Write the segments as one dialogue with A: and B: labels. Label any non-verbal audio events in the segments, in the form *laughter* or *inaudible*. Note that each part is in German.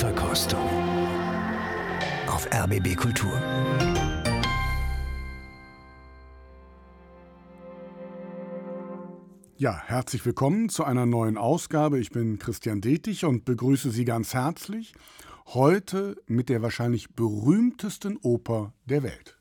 A: Blindverkostung auf RBB Kultur.
B: Ja, herzlich willkommen zu einer neuen Ausgabe. Ich bin Christian Detig und begrüße Sie ganz herzlich. Heute mit der wahrscheinlich berühmtesten Oper der Welt.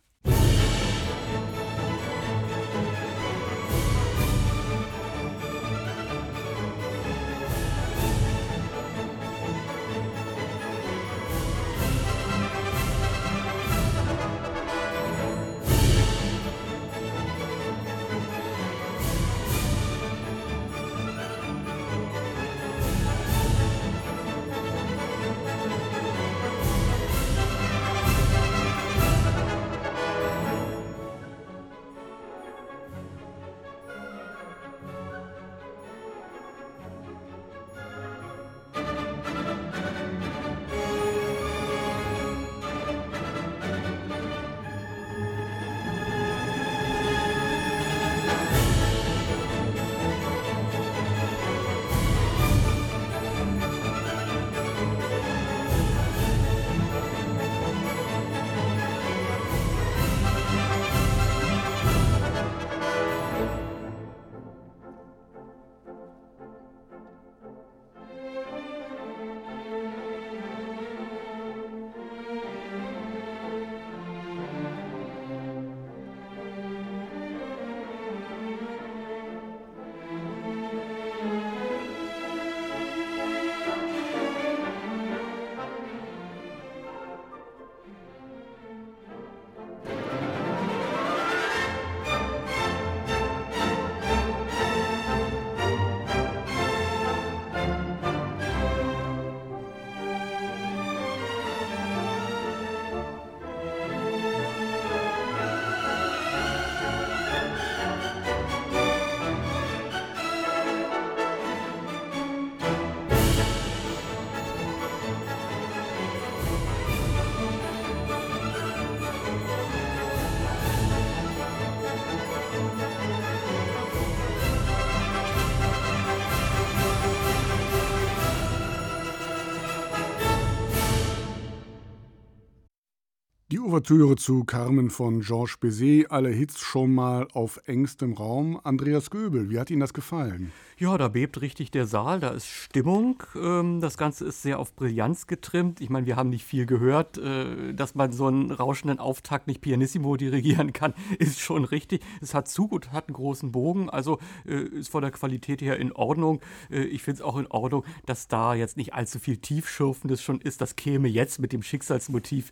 B: Ouvertüre zu Carmen von Georges Bizet, alle Hits schon mal auf engstem Raum. Andreas Göbel, wie hat Ihnen das gefallen?
C: Ja, da bebt richtig der Saal, da ist Stimmung. Ähm, das Ganze ist sehr auf Brillanz getrimmt. Ich meine, wir haben nicht viel gehört. Äh, dass man so einen rauschenden Auftakt nicht pianissimo dirigieren kann, *laughs* ist schon richtig. Es hat Zug und hat einen großen Bogen, also äh, ist von der Qualität her in Ordnung. Äh, ich finde es auch in Ordnung, dass da jetzt nicht allzu viel Tiefschürfendes schon ist. Das käme jetzt mit dem Schicksalsmotiv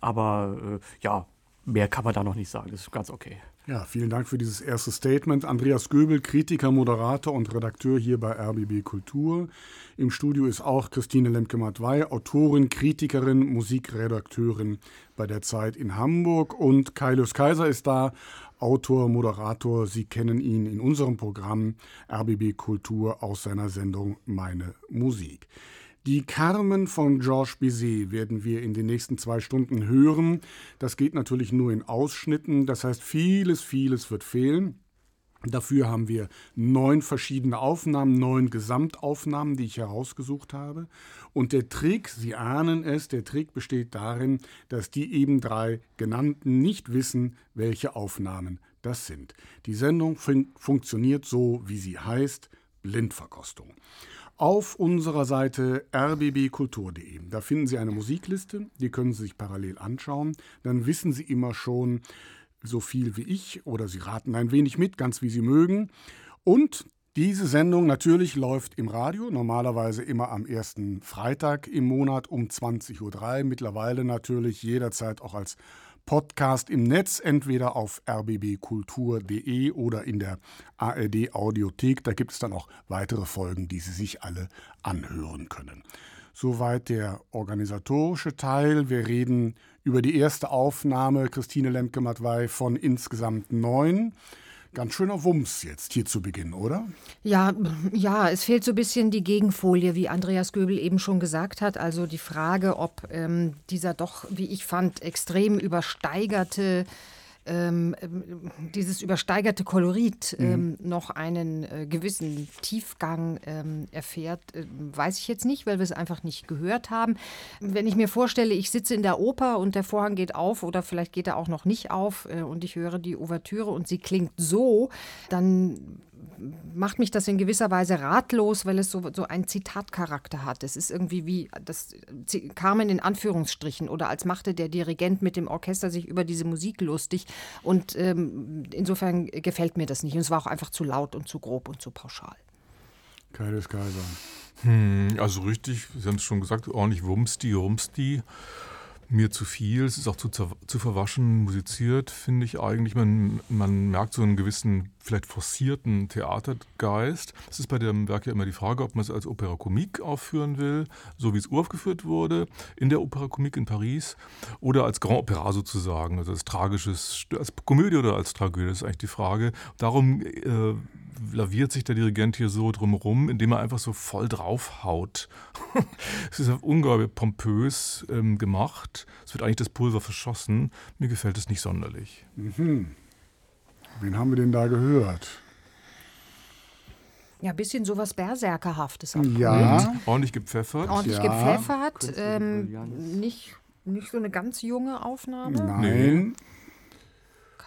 C: aber ja, mehr kann man da noch nicht sagen. Das ist ganz okay.
B: Ja, vielen Dank für dieses erste Statement. Andreas Göbel, Kritiker, Moderator und Redakteur hier bei RBB Kultur. Im Studio ist auch Christine Lemke-Matwei, Autorin, Kritikerin, Musikredakteurin bei der Zeit in Hamburg. Und Kailus Kaiser ist da, Autor, Moderator. Sie kennen ihn in unserem Programm RBB Kultur aus seiner Sendung Meine Musik. Die Carmen von Georges Bizet werden wir in den nächsten zwei Stunden hören. Das geht natürlich nur in Ausschnitten, das heißt vieles, vieles wird fehlen. Dafür haben wir neun verschiedene Aufnahmen, neun Gesamtaufnahmen, die ich herausgesucht habe. Und der Trick, Sie ahnen es, der Trick besteht darin, dass die eben drei genannten nicht wissen, welche Aufnahmen das sind. Die Sendung fun funktioniert so, wie sie heißt, Blindverkostung auf unserer Seite rbbkultur.de. Da finden Sie eine Musikliste, die können Sie sich parallel anschauen. Dann wissen Sie immer schon so viel wie ich oder Sie raten ein wenig mit, ganz wie Sie mögen. Und diese Sendung natürlich läuft im Radio, normalerweise immer am ersten Freitag im Monat um 20.03 Uhr, mittlerweile natürlich jederzeit auch als Podcast im Netz, entweder auf rbbkultur.de oder in der ARD Audiothek. Da gibt es dann auch weitere Folgen, die Sie sich alle anhören können. Soweit der organisatorische Teil. Wir reden über die erste Aufnahme, Christine Lemke-Matwei, von insgesamt neun. Ganz schöner Wumms jetzt hier zu Beginn, oder?
D: Ja, ja, es fehlt so ein bisschen die Gegenfolie, wie Andreas Göbel eben schon gesagt hat. Also die Frage, ob ähm, dieser doch, wie ich fand, extrem übersteigerte ähm, ähm, dieses übersteigerte Kolorit mhm. ähm, noch einen äh, gewissen Tiefgang ähm, erfährt, äh, weiß ich jetzt nicht, weil wir es einfach nicht gehört haben. Wenn ich mir vorstelle, ich sitze in der Oper und der Vorhang geht auf oder vielleicht geht er auch noch nicht auf äh, und ich höre die Ouvertüre und sie klingt so, dann macht mich das in gewisser Weise ratlos, weil es so, so einen Zitatcharakter hat. Es ist irgendwie wie das Carmen in Anführungsstrichen oder als machte der Dirigent mit dem Orchester sich über diese Musik lustig. Und ähm, insofern gefällt mir das nicht. Und es war auch einfach zu laut und zu grob und zu pauschal.
B: Kaides Kaiser.
E: Hm, also richtig, Sie haben es schon gesagt, ordentlich Wumsti, Rumsti mir zu viel. Es ist auch zu, zu verwaschen musiziert, finde ich eigentlich. Man, man merkt so einen gewissen, vielleicht forcierten Theatergeist. Es ist bei dem Werk ja immer die Frage, ob man es als Opera Comique aufführen will, so wie es uraufgeführt wurde, in der Opera Comique in Paris, oder als Grand Opera sozusagen, also als tragisches, als Komödie oder als Tragödie, das ist eigentlich die Frage. Darum äh, laviert sich der Dirigent hier so drumherum, indem er einfach so voll draufhaut. *laughs* es ist ungeheuer pompös ähm, gemacht. Es wird eigentlich das Pulver verschossen. Mir gefällt es nicht sonderlich.
B: Mhm. Wen haben wir denn da gehört?
D: Ja, ein bisschen sowas Berserkerhaftes.
B: Ja.
E: Ordentlich gepfeffert.
D: Ordentlich
B: ja.
D: gepfeffert. Ähm, nicht, nicht so eine ganz junge Aufnahme.
B: Nein.
E: Nee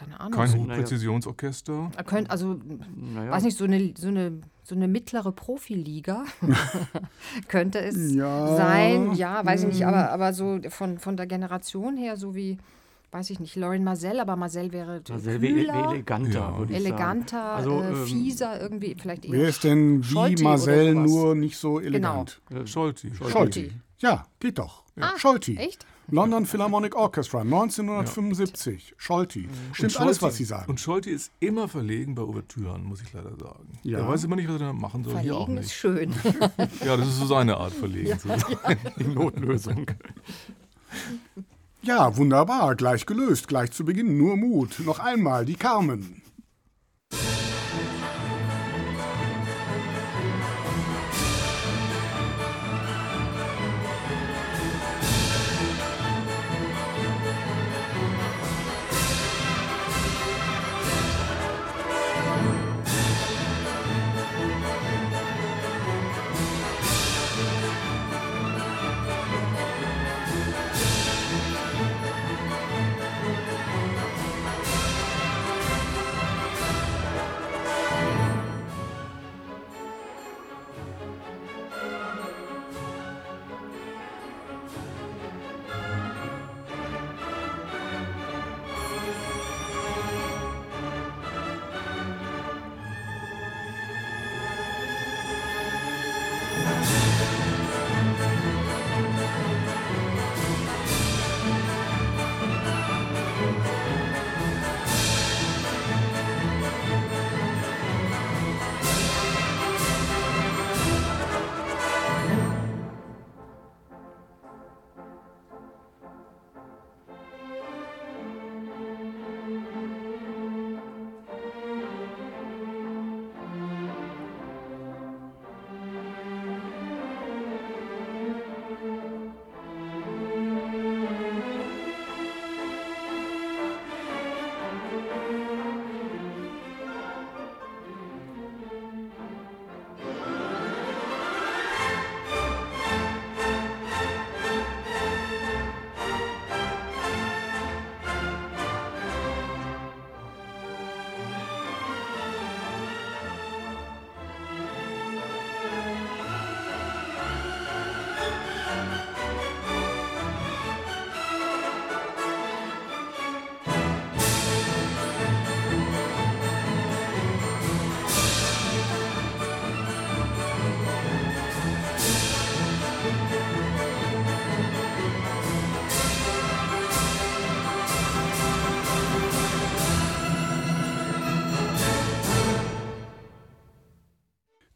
D: keine Ahnung.
E: Kein Hochpräzisionsorchester.
D: Er könnte, also, naja. weiß nicht, so eine, so eine, so eine mittlere Profiliga *laughs* könnte es ja. sein. Ja, weiß ich nicht, aber, aber so von, von der Generation her, so wie weiß ich nicht, Lauren Marcel, aber Marcel wäre
C: Marcel kühler, eleganter, ja.
D: würde ich eleganter, also, äh, ähm, fieser irgendwie, vielleicht
B: eher Wer ist denn wie Scholti Marcel nur nicht so elegant?
E: Genau. Äh, Scholti.
B: Scholti. Scholti. Ja, geht doch. Ja. Ah, Scholti.
D: Echt?
B: London Philharmonic Orchestra, 1975. Ja. Scholti. Stimmt Scholti, alles, was Sie sagen.
E: Und Scholti ist immer verlegen bei Ouvertüren, muss ich leider sagen. Ja. Er weiß immer nicht, was er machen soll.
D: Verlegen
E: Hier auch nicht.
D: ist schön. *laughs*
E: ja, das ist so seine Art, verlegen ja, zu sein. *laughs*
C: Die Notlösung.
B: Ja, wunderbar. Gleich gelöst. Gleich zu Beginn. Nur Mut. Noch einmal die Carmen.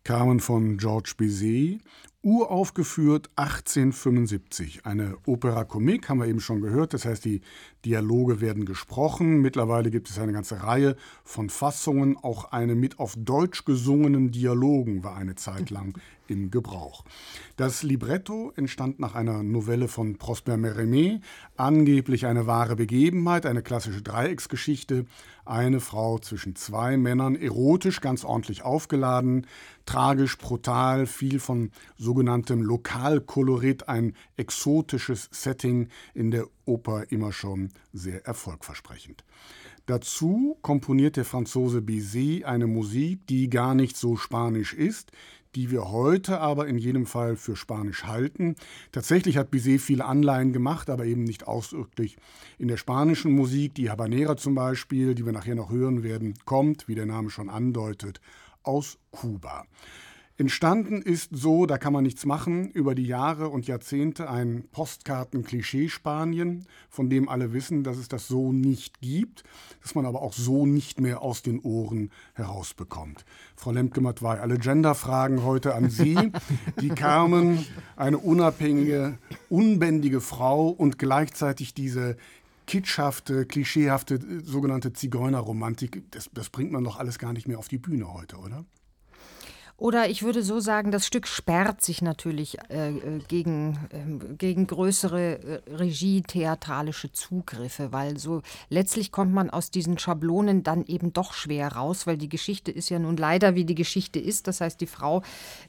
B: Carmen von Georges Bizet, uraufgeführt 1875. Eine Opera Comique, haben wir eben schon gehört. Das heißt, die Dialoge werden gesprochen. Mittlerweile gibt es eine ganze Reihe von Fassungen. Auch eine mit auf Deutsch gesungenen Dialogen war eine Zeit lang im Gebrauch. Das Libretto entstand nach einer Novelle von Prosper Mérimée, angeblich eine wahre Begebenheit, eine klassische Dreiecksgeschichte, eine Frau zwischen zwei Männern, erotisch ganz ordentlich aufgeladen, tragisch, brutal, viel von sogenanntem Lokalkolorit, ein exotisches Setting in der Oper immer schon sehr erfolgversprechend. Dazu komponiert der Franzose Bizet eine Musik, die gar nicht so spanisch ist, die wir heute aber in jedem Fall für Spanisch halten. Tatsächlich hat Bizet viele Anleihen gemacht, aber eben nicht ausdrücklich in der spanischen Musik. Die Habanera zum Beispiel, die wir nachher noch hören werden, kommt, wie der Name schon andeutet, aus Kuba. Entstanden ist so, da kann man nichts machen, über die Jahre und Jahrzehnte ein Postkarten-Klischee-Spanien, von dem alle wissen, dass es das so nicht gibt, dass man aber auch so nicht mehr aus den Ohren herausbekommt. Frau Lemke-Matwei, alle Gender-Fragen heute an Sie. Die Carmen, eine unabhängige, unbändige Frau und gleichzeitig diese kitschhafte, klischeehafte sogenannte Zigeunerromantik, das, das bringt man doch alles gar nicht mehr auf die Bühne heute, oder?
D: Oder ich würde so sagen, das Stück sperrt sich natürlich äh, äh gegen, äh, gegen größere äh, regietheatralische Zugriffe, weil so letztlich kommt man aus diesen Schablonen dann eben doch schwer raus, weil die Geschichte ist ja nun leider, wie die Geschichte ist. Das heißt, die Frau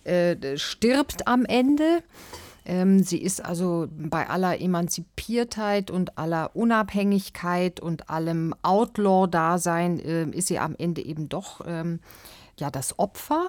D: äh, stirbt am Ende. Ähm, sie ist also bei aller Emanzipiertheit und aller Unabhängigkeit und allem Outlaw-Dasein, äh, ist sie am Ende eben doch ähm, ja das Opfer.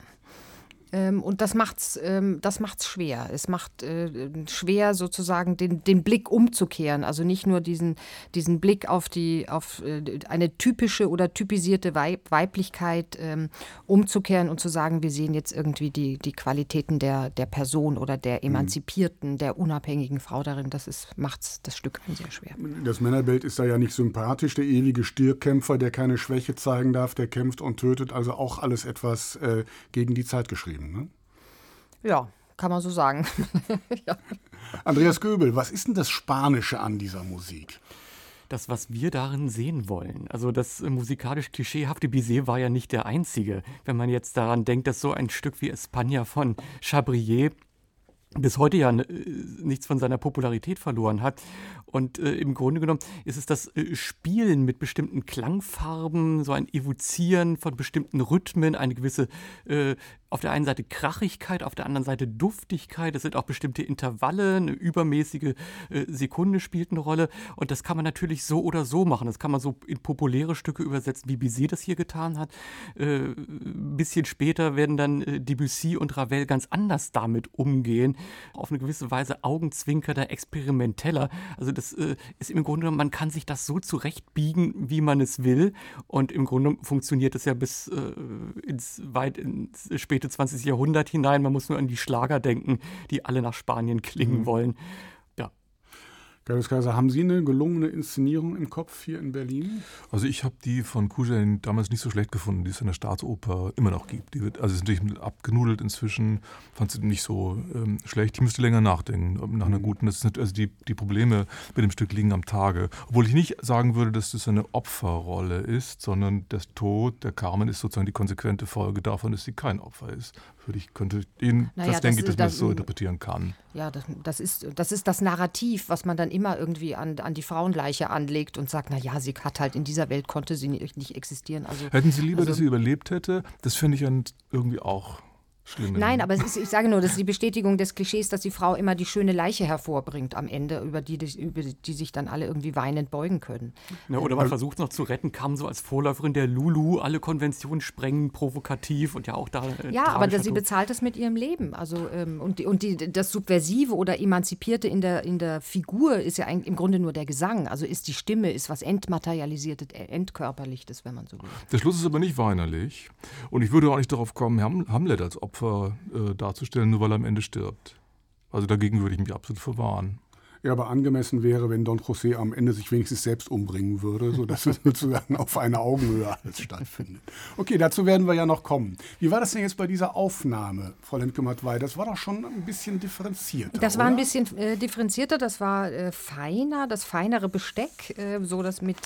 D: Ähm, und das macht's, ähm, das macht's schwer. Es macht äh, schwer, sozusagen den, den Blick umzukehren. Also nicht nur diesen, diesen Blick auf die, auf äh, eine typische oder typisierte Weib Weiblichkeit ähm, umzukehren und zu sagen, wir sehen jetzt irgendwie die, die Qualitäten der, der Person oder der mhm. emanzipierten, der unabhängigen Frau darin. Das ist, macht's das Stück sehr schwer.
B: Das Männerbild ist da ja nicht sympathisch. Der ewige Stierkämpfer, der keine Schwäche zeigen darf, der kämpft und tötet. Also auch alles etwas äh, gegen die Zeit geschrieben geschrieben. Ne?
D: Ja, kann man so sagen. *laughs*
B: ja. Andreas Göbel, was ist denn das Spanische an dieser Musik?
C: das, was wir darin sehen wollen. Also das äh, musikalisch klischeehafte Bizet war ja nicht der einzige. Wenn man jetzt daran denkt, dass so ein Stück wie España von Chabrier bis heute ja äh, nichts von seiner Popularität verloren hat. Und äh, im Grunde genommen ist es das äh, Spielen mit bestimmten Klangfarben, so ein Evozieren von bestimmten Rhythmen, eine gewisse äh, auf der einen Seite Krachigkeit, auf der anderen Seite Duftigkeit. Es sind auch bestimmte Intervalle, eine übermäßige äh, Sekunde spielt eine Rolle. Und das kann man natürlich so oder so machen. Das kann man so in populäre Stücke übersetzen, wie Bizet das hier getan hat. Äh, ein bisschen später werden dann äh, Debussy und Ravel ganz anders damit umgehen. Auf eine gewisse Weise augenzwinkernder, experimenteller. Also das ist im Grunde, man kann sich das so zurechtbiegen, wie man es will. Und im Grunde funktioniert es ja bis ins weit ins späte späte 20. Jahrhundert hinein. Man muss nur an die Schlager denken, die alle nach Spanien klingen mhm. wollen.
B: Gaius Kaiser, haben Sie eine gelungene Inszenierung im Kopf hier in Berlin?
E: Also ich habe die von Kujen damals nicht so schlecht gefunden, die es in der Staatsoper immer noch gibt. Die wird, also ist natürlich abgenudelt inzwischen, fand sie nicht so ähm, schlecht. Ich müsste länger nachdenken nach einer mhm. guten. Das also die, die Probleme mit dem Stück liegen am Tage. Obwohl ich nicht sagen würde, dass das eine Opferrolle ist, sondern der Tod der Carmen ist sozusagen die konsequente Folge davon, dass sie kein Opfer ist würde ich, könnte Ihnen, naja, das denke ich, dass man das so interpretieren kann.
D: Ja, das, das, ist, das ist das Narrativ, was man dann immer irgendwie an, an die Frauenleiche anlegt und sagt, naja, sie hat halt in dieser Welt konnte sie nicht, nicht existieren. Also,
E: Hätten Sie lieber, also, dass sie überlebt hätte? Das finde ich dann irgendwie auch
D: Schlimme. Nein, aber ist, ich sage nur, das ist die Bestätigung des Klischees, dass die Frau immer die schöne Leiche hervorbringt am Ende, über die, über die sich dann alle irgendwie weinend beugen können.
C: Ja, oder man versucht noch zu retten, kam so als Vorläuferin der Lulu, alle Konventionen sprengen, provokativ und ja auch da.
D: Äh, ja, aber sie bezahlt das mit ihrem Leben. Also, ähm, und und die, das Subversive oder Emanzipierte in der, in der Figur ist ja im Grunde nur der Gesang. Also ist die Stimme, ist was entmaterialisiertes, äh, entkörperlichtes, wenn man so will.
E: Der Schluss ist aber nicht weinerlich. Und ich würde auch nicht darauf kommen, Hamlet als Opfer Opfer äh, darzustellen, nur weil er am Ende stirbt. Also dagegen würde ich mich absolut verwahren.
B: Ja, aber angemessen wäre, wenn Don José am Ende sich wenigstens selbst umbringen würde, sodass es *laughs* sozusagen auf einer Augenhöhe alles stattfindet. Okay, dazu werden wir ja noch kommen. Wie war das denn jetzt bei dieser Aufnahme, Frau Lendke-Matwei? Das war doch schon ein bisschen differenzierter.
D: Das war
B: oder?
D: ein bisschen äh, differenzierter, das war äh, feiner, das feinere Besteck, äh, so dass mit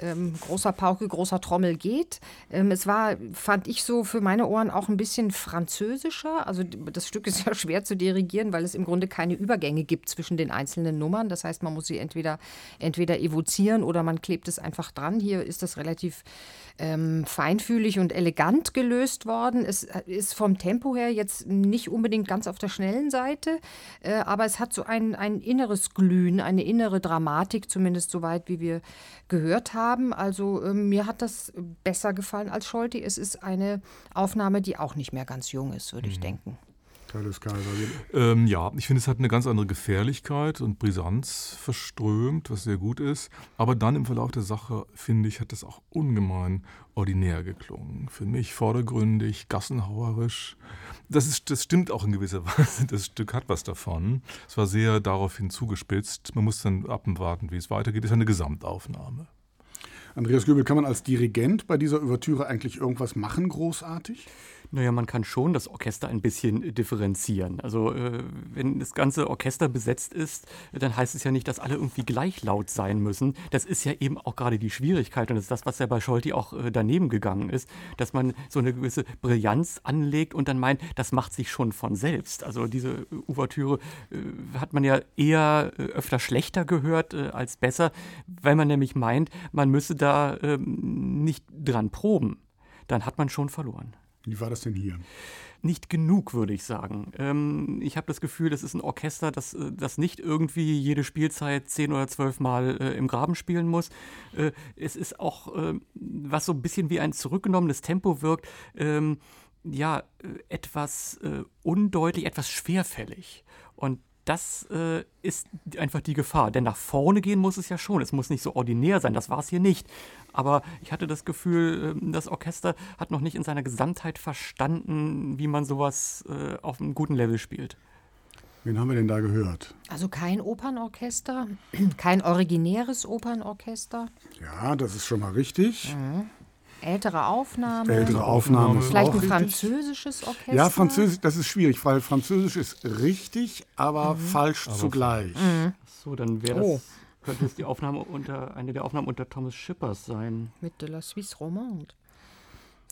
D: ähm, großer Pauke, großer Trommel geht. Ähm, es war, fand ich so für meine Ohren auch ein bisschen französischer. Also das Stück ist *laughs* ja schwer zu dirigieren, weil es im Grunde keine Übergänge gibt zwischen den einzelnen Nummern. Das heißt, man muss sie entweder, entweder evozieren oder man klebt es einfach dran. Hier ist das relativ ähm, feinfühlig und elegant gelöst worden. Es äh, ist vom Tempo her jetzt nicht unbedingt ganz auf der schnellen Seite, äh, aber es hat so ein, ein inneres Glühen, eine innere Dramatik, zumindest soweit, wie wir gehört haben. Also äh, mir hat das besser gefallen als Scholti. Es ist eine Aufnahme, die auch nicht mehr ganz jung ist, würde ich denken.
B: Tolles Kaiser.
E: Ähm, ja, ich finde, es hat eine ganz andere Gefährlichkeit und Brisanz verströmt, was sehr gut ist. Aber dann im Verlauf der Sache, finde ich, hat das auch ungemein ordinär geklungen. Für mich vordergründig, gassenhauerisch. Das, ist, das stimmt auch in gewisser *laughs* Weise. Das Stück hat was davon. Es war sehr daraufhin zugespitzt. Man muss dann abwarten, wie es weitergeht. Es ist eine Gesamtaufnahme.
B: Andreas Göbel, kann man als Dirigent bei dieser Ouvertüre eigentlich irgendwas machen, großartig?
C: Naja, man kann schon das Orchester ein bisschen differenzieren. Also äh, wenn das ganze Orchester besetzt ist, dann heißt es ja nicht, dass alle irgendwie gleich laut sein müssen. Das ist ja eben auch gerade die Schwierigkeit und das ist das, was ja bei Scholti auch äh, daneben gegangen ist, dass man so eine gewisse Brillanz anlegt und dann meint, das macht sich schon von selbst. Also diese Ouvertüre äh, hat man ja eher äh, öfter schlechter gehört äh, als besser, weil man nämlich meint, man müsse da ähm, nicht dran proben. Dann hat man schon verloren.
B: Wie war das denn hier?
C: Nicht genug, würde ich sagen. Ähm, ich habe das Gefühl, das ist ein Orchester, das, äh, das nicht irgendwie jede Spielzeit zehn oder zwölf Mal äh, im Graben spielen muss. Äh, es ist auch, äh, was so ein bisschen wie ein zurückgenommenes Tempo wirkt, ähm, ja, äh, etwas äh, undeutlich, etwas schwerfällig. Und das äh, ist einfach die Gefahr. Denn nach vorne gehen muss es ja schon. Es muss nicht so ordinär sein. Das war es hier nicht. Aber ich hatte das Gefühl, äh, das Orchester hat noch nicht in seiner Gesamtheit verstanden, wie man sowas äh, auf einem guten Level spielt.
B: Wen haben wir denn da gehört?
D: Also kein Opernorchester, *clears throat* kein originäres Opernorchester,
B: Ja, das ist schon mal richtig.
D: Ältere Aufnahme.
B: Ältere Aufnahme ist
D: Vielleicht
B: auch
D: ein
B: richtig.
D: französisches Orchester.
B: Ja, Französisch, das ist schwierig, weil Französisch ist richtig, aber falsch zugleich.
C: So, dann wäre das,
D: Oh.
C: könnte es die Aufnahme unter, eine der Aufnahmen unter Thomas Schippers sein.
D: Mit de la Suisse Romande.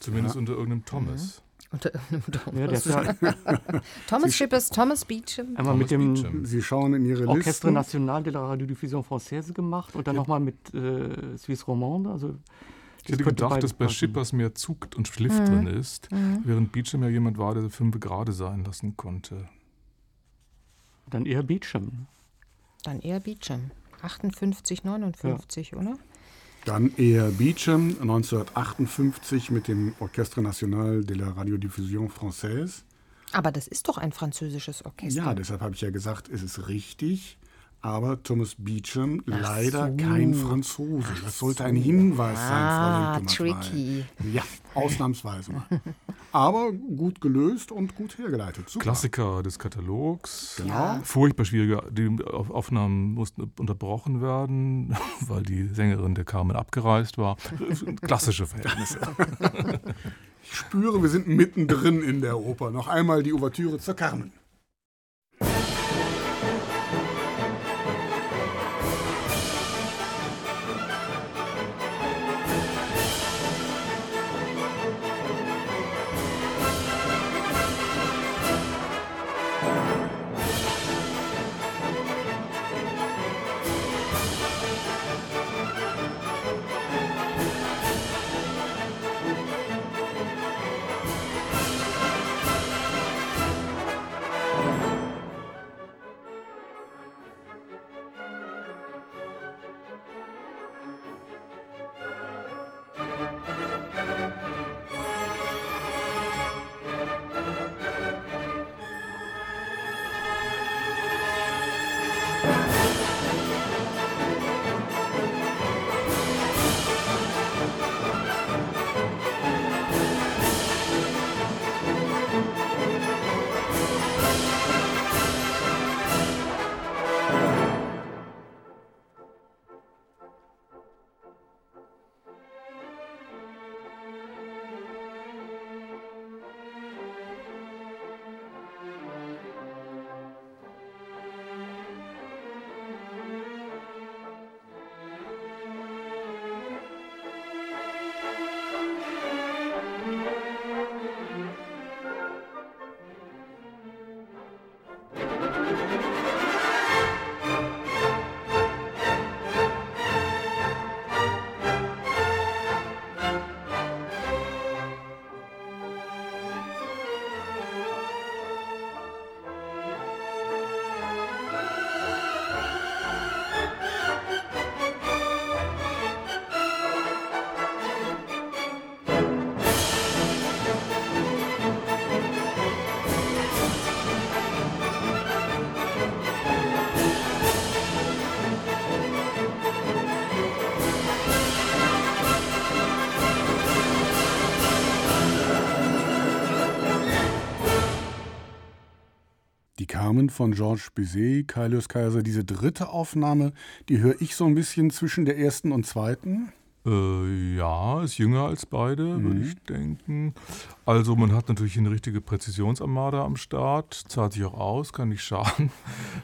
E: Zumindest unter irgendeinem Thomas.
D: Unter irgendeinem
C: Ja,
D: Thomas.
C: ja *laughs*
D: Thomas Schippers, Thomas Beecham.
C: einmal mit
E: Thomas
C: dem
E: Beecham.
B: Sie schauen in Ihre
C: Orchestre
B: Listen.
C: National de la Radiodiffusion Française gemacht und dann nochmal mit äh, Suisse Romande. Also
E: Ich hätte gedacht, dass bei
C: passen.
E: Schippers mehr Zug und Schliff drin ist, während Beecham ja jemand war, der fünf gerade sein lassen konnte.
C: Dann eher Beecham.
D: Dann eher Beecham. 58, 59, oder?
B: Dann eher Beecham 1958 mit dem Orchestre National de la Radiodiffusion Française.
D: Aber das ist doch ein französisches Orchester.
B: Ja, deshalb habe ich ja gesagt, es ist richtig. Aber Thomas Beecham leider kein Franzose. Das sollte ein Hinweis sein,
D: Ah,
B: Frau
D: tricky.
B: Ja, ausnahmsweise mal. Aber gut gelöst und gut hergeleitet. Super.
E: Klassiker des Katalogs.
B: Genau.
E: Furchtbar schwierige die Auf- Aufnahmen mussten unterbrochen werden, *laughs* weil die Sängerin der Carmen abgereist war. Klassische Verhältnisse. *laughs*
B: Ich spüre, wir sind mittendrin in der Oper. Noch einmal die Ouvertüre zur Carmen. Von Georges Bizet, Kailius Kaiser, diese dritte Aufnahme, die höre ich so ein bisschen zwischen der ersten und zweiten.
E: Äh, ja, ist jünger als beide, mhm. würde ich denken. Also man hat natürlich eine richtige Präzisionsarmada am Start, zahlt sich auch aus, kann nicht schaden. *laughs*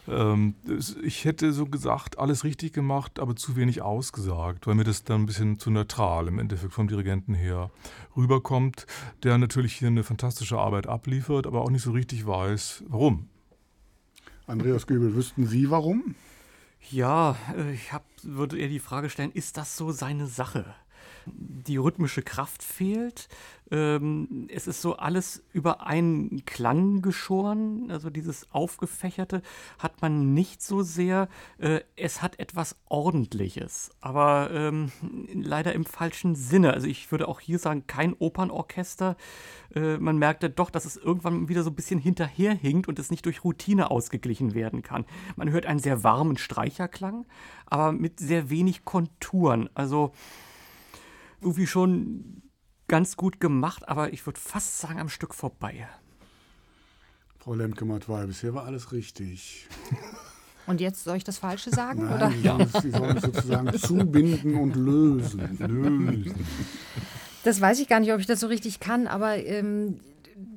E: Ähm, ich hätte so gesagt, alles richtig gemacht, aber zu wenig ausgesagt, weil mir das dann ein bisschen zu neutral im Endeffekt vom Dirigenten her rüberkommt, der natürlich hier eine fantastische Arbeit abliefert, aber auch nicht so richtig weiß, warum.
B: Andreas Göbel, wüssten Sie warum?
C: Ja, äh, ich hab, würde eher die Frage stellen, ist das so seine Sache? Die rhythmische Kraft fehlt. Ähm, es ist so alles über einen Klang geschoren. Also dieses Aufgefächerte hat man nicht so sehr. Äh, es hat etwas Ordentliches, aber ähm, leider im falschen Sinne. Also ich würde auch hier sagen, kein Opernorchester. Äh, man merkte doch, dass es irgendwann wieder so ein bisschen hinterherhinkt und es nicht durch Routine ausgeglichen werden kann. Man hört einen sehr warmen Streicherklang, aber mit sehr wenig Konturen. Also irgendwie schon ganz gut gemacht, aber ich würde fast sagen, am Stück vorbei.
B: Frau Lemke-Matwei, bisher war alles richtig. *laughs*
D: Und jetzt soll ich das Falsche sagen?
B: Nein,
D: oder?
B: Sie, ja. Sie sollen sozusagen *laughs* zubinden und lösen. lösen.
D: Das weiß ich gar nicht, ob ich das so richtig kann, aber ähm,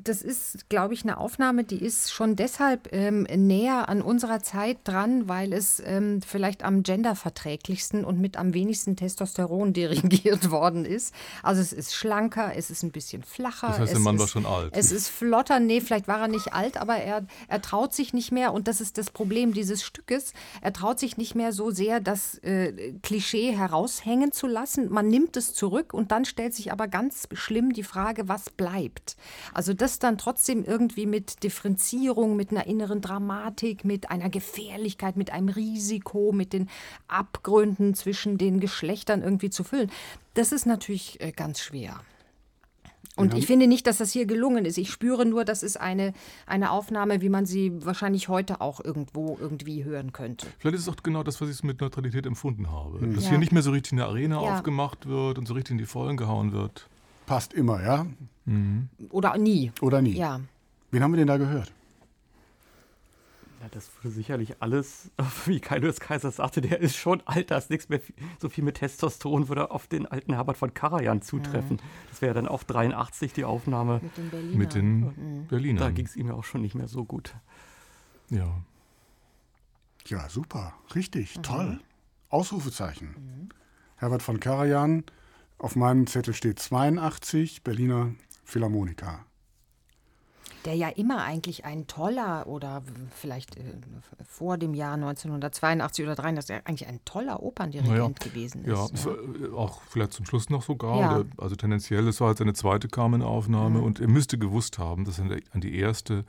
D: das ist, glaube ich, eine Aufnahme, die ist schon deshalb ähm, näher an unserer Zeit dran, weil es ähm, vielleicht am genderverträglichsten und mit am wenigsten Testosteron *laughs* dirigiert worden ist. Also es ist schlanker, es ist ein bisschen flacher.
E: Das heißt, der Mann ist, war schon alt.
D: Es ist flotter, nee, vielleicht war er nicht alt, aber er, er traut sich nicht mehr, und das ist das Problem dieses Stückes, er traut sich nicht mehr so sehr, das äh, Klischee heraushängen zu lassen. Man nimmt es zurück und dann stellt sich aber ganz schlimm die Frage, was bleibt. Also das dann trotzdem irgendwie mit Differenzierung, mit einer inneren Dramatik, mit einer Gefährlichkeit, mit einem Risiko, mit den Abgründen zwischen den Geschlechtern irgendwie zu füllen, das ist natürlich äh, ganz schwer. Und ich finde nicht, dass das hier gelungen ist. Ich spüre nur, das ist eine, eine Aufnahme, wie man sie wahrscheinlich heute auch irgendwo irgendwie hören könnte.
E: Vielleicht ist es auch genau das, was ich mit Neutralität empfunden habe. Mhm. Dass ja. hier nicht mehr so richtig in der Arena ja. aufgemacht wird und so richtig in die Vollen gehauen wird.
B: Passt immer, ja?
D: Mhm. Oder nie.
B: Oder nie.
D: Ja.
B: Wen haben wir denn da gehört?
C: Ja, das würde sicherlich alles, *laughs* wie Kaius Kaiser sagte, der ist schon alt, da ist nichts mehr so viel mit Testosteron, würde auf den alten Herbert von Karajan zutreffen. Mhm. Das wäre dann auf 83 die Aufnahme.
D: Mit den Berlinern.
E: Mit den mhm. Berlinern.
C: Da ging es ihm ja auch schon nicht mehr so gut.
E: Ja.
B: Ja, super. Richtig. Mhm. Toll. Ausrufezeichen. Mhm. Herbert von Karajan, auf meinem Zettel steht 82, Berliner Philharmoniker.
D: Der ja immer eigentlich ein toller oder vielleicht äh, vor dem Jahr 1982 oder 83 eigentlich ein toller Operndirigent naja, gewesen ist.
E: Ja, ja. Äh, auch vielleicht zum Schluss noch sogar. Ja. Oder, also tendenziell, es war halt seine zweite Carmen-Aufnahme mhm. und er müsste gewusst haben, dass er an die erste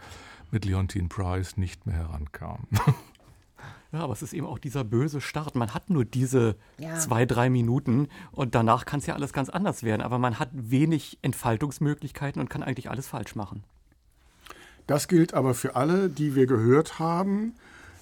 E: mit Leontine Price nicht mehr herankam. *laughs*
C: Ja, aber es ist eben auch dieser böse Start. Man hat nur diese ja. zwei, drei Minuten und danach kann es ja alles ganz anders werden. Aber man hat wenig Entfaltungsmöglichkeiten und kann eigentlich alles falsch machen.
B: Das gilt aber für alle, die wir gehört haben.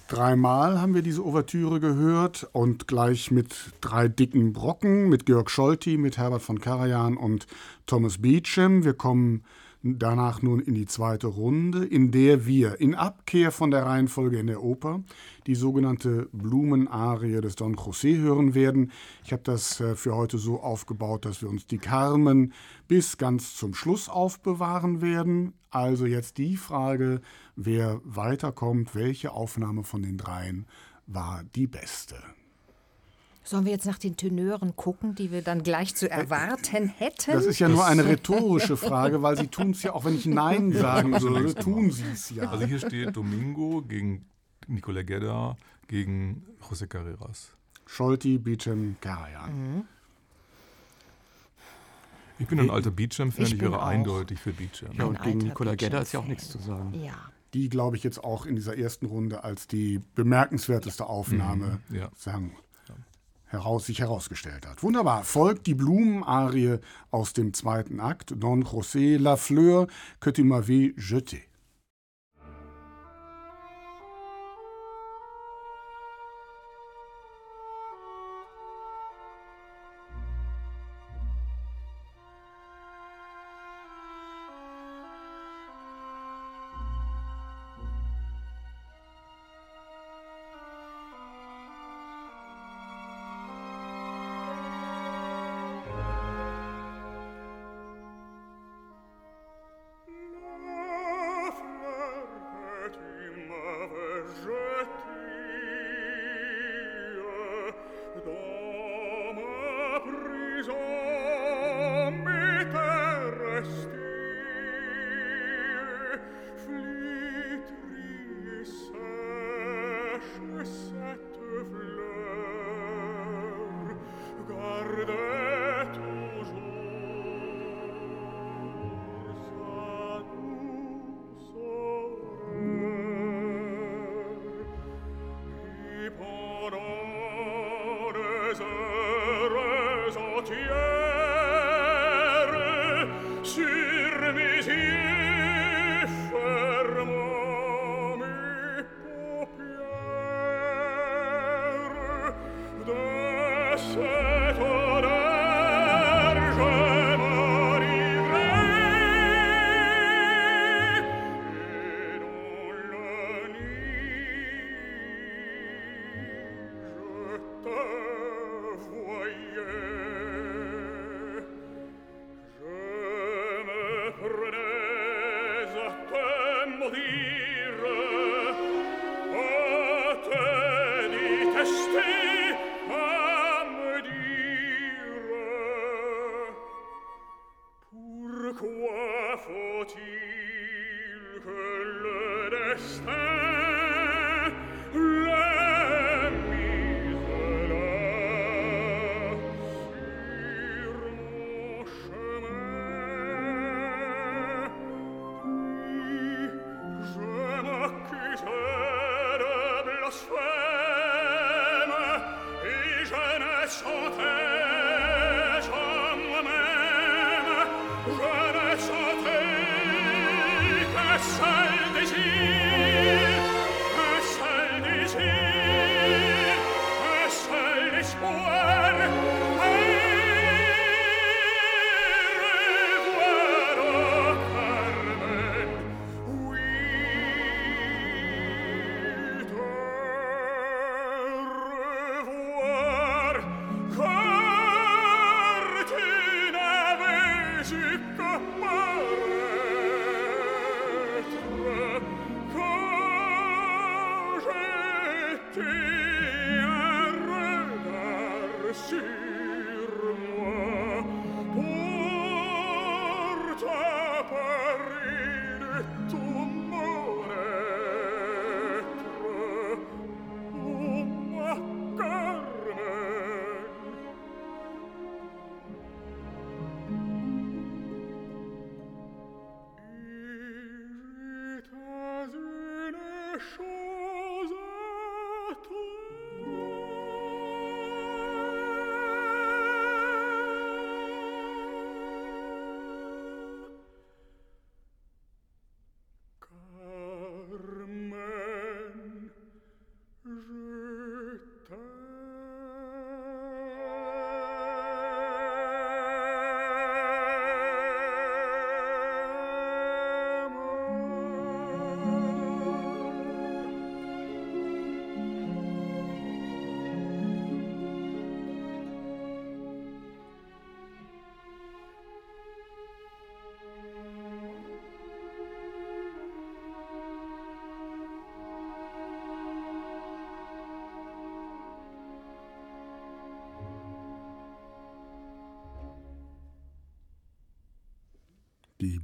B: Dreimal haben wir diese Ouvertüre gehört und gleich mit drei dicken Brocken, mit Georg Scholti, mit Herbert von Karajan und Thomas Beecham. Wir kommen danach nun in die zweite Runde, in der wir in Abkehr von der Reihenfolge in der Oper die sogenannte Blumenarie des Don José hören werden. Ich habe das äh, für heute so aufgebaut, dass wir uns die Carmen bis ganz zum Schluss aufbewahren werden. Also jetzt die Frage, wer weiterkommt, welche Aufnahme von den dreien war die beste.
D: Sollen wir jetzt nach den Tenören gucken, die wir dann gleich zu erwarten hätten?
B: Das ist ja nur eine *laughs* rhetorische Frage, weil sie tun es ja, auch wenn ich Nein sagen würde, tun sie es ja.
E: Also hier steht Domingo gegen Nicola Gedda gegen José Carreras.
B: Scholti, Beecham, Karajan. Mhm.
E: Ich bin ein alter Beecham-Fan, ich, ich wäre eindeutig für Beecham.
C: Ja, und gegen Nicola Gedda ist ja auch nichts zu sagen.
D: Ja.
B: Die, glaube ich, jetzt auch in dieser ersten Runde als die bemerkenswerteste Aufnahme mhm. ja. sagen, heraus, sich herausgestellt hat. Wunderbar. Folgt die Blumenarie aus dem zweiten Akt, Don José La Fleur que tu m'avais jeté.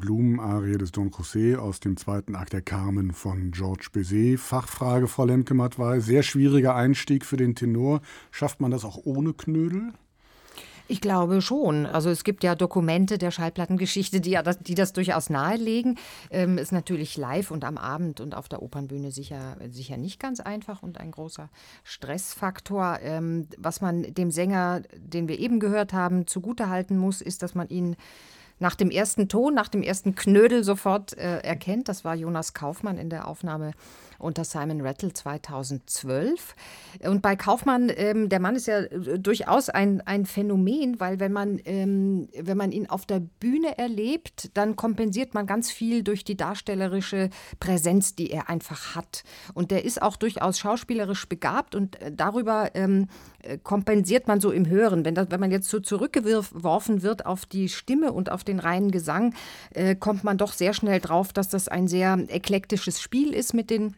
B: Blumenarie des Don José aus dem zweiten Akt der Carmen von Georges Bizet. Fachfrage, Frau Lemke-Matwei, sehr schwieriger Einstieg für den Tenor. Schafft man das auch ohne Knödel?
D: Ich glaube schon. Also es gibt ja Dokumente der Schallplattengeschichte, die, ja das, die das durchaus nahelegen. Ähm, ist natürlich live und am Abend und auf der Opernbühne sicher, sicher nicht ganz einfach und ein großer Stressfaktor. Ähm, was man dem Sänger, den wir eben gehört haben, zugutehalten muss, ist, dass man ihn nach dem ersten Ton, nach dem ersten Knödel sofort äh, erkennt. Das war Jonas Kaufmann in der Aufnahme unter Simon Rattle 2012. Und bei Kaufmann, ähm, der Mann ist ja äh, durchaus ein, ein Phänomen, weil wenn man, ähm, wenn man ihn auf der Bühne erlebt, dann kompensiert man ganz viel durch die darstellerische Präsenz, die er einfach hat. Und der ist auch durchaus schauspielerisch begabt und äh, darüber ähm, äh, kompensiert man so im Hören. Wenn, das, wenn man jetzt so zurückgeworfen wird auf die Stimme und auf den reinen Gesang, äh, kommt man doch sehr schnell drauf, dass das ein sehr eklektisches Spiel ist mit den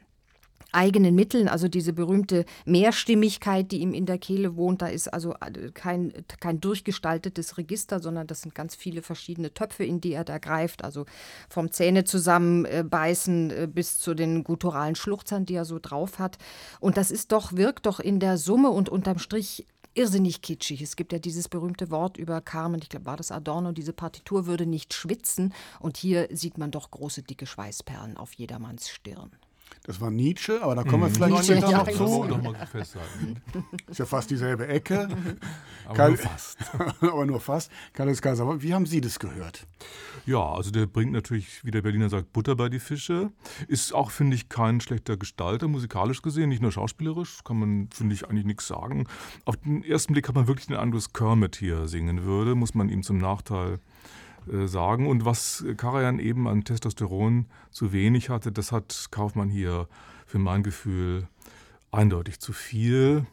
D: eigenen Mitteln, also diese berühmte Mehrstimmigkeit, die ihm in der Kehle wohnt. Da ist also äh, kein, kein durchgestaltetes Register, sondern das sind ganz viele verschiedene Töpfe, in die er da greift. Also vom Zähne zusammenbeißen äh, bis zu den gutturalen Schluchzern, die er so drauf hat. Und das ist doch, wirkt doch in der Summe und unterm Strich irrsinnig kitschig. Es gibt ja dieses berühmte Wort über Carmen, ich glaube, war das Adorno, diese Partitur würde nicht schwitzen. Und hier sieht man doch große, dicke Schweißperlen auf jedermanns Stirn.
B: Das war Nietzsche, aber da kommen wir mhm. vielleicht Nietzsche, später
E: ja,
B: noch zu.
E: Noch mal festhalten.
B: Ist ja fast dieselbe Ecke.
E: aber *laughs* Karl, nur fast. *laughs*
B: aber nur fast. Karl Kaiser, wie haben Sie das gehört?
E: Ja, also der bringt natürlich, wie der Berliner sagt, Butter bei die Fische. Ist auch, finde ich, kein schlechter Gestalter, musikalisch gesehen, nicht nur schauspielerisch, kann man, finde ich, eigentlich nichts sagen. Auf den ersten Blick hat man wirklich den Eindruck, dass Kermit hier singen würde, muss man ihm zum Nachteil sagen. Und was Karajan eben an Testosteron zu wenig hatte, das hat Kaufmann hier für mein Gefühl eindeutig zu viel.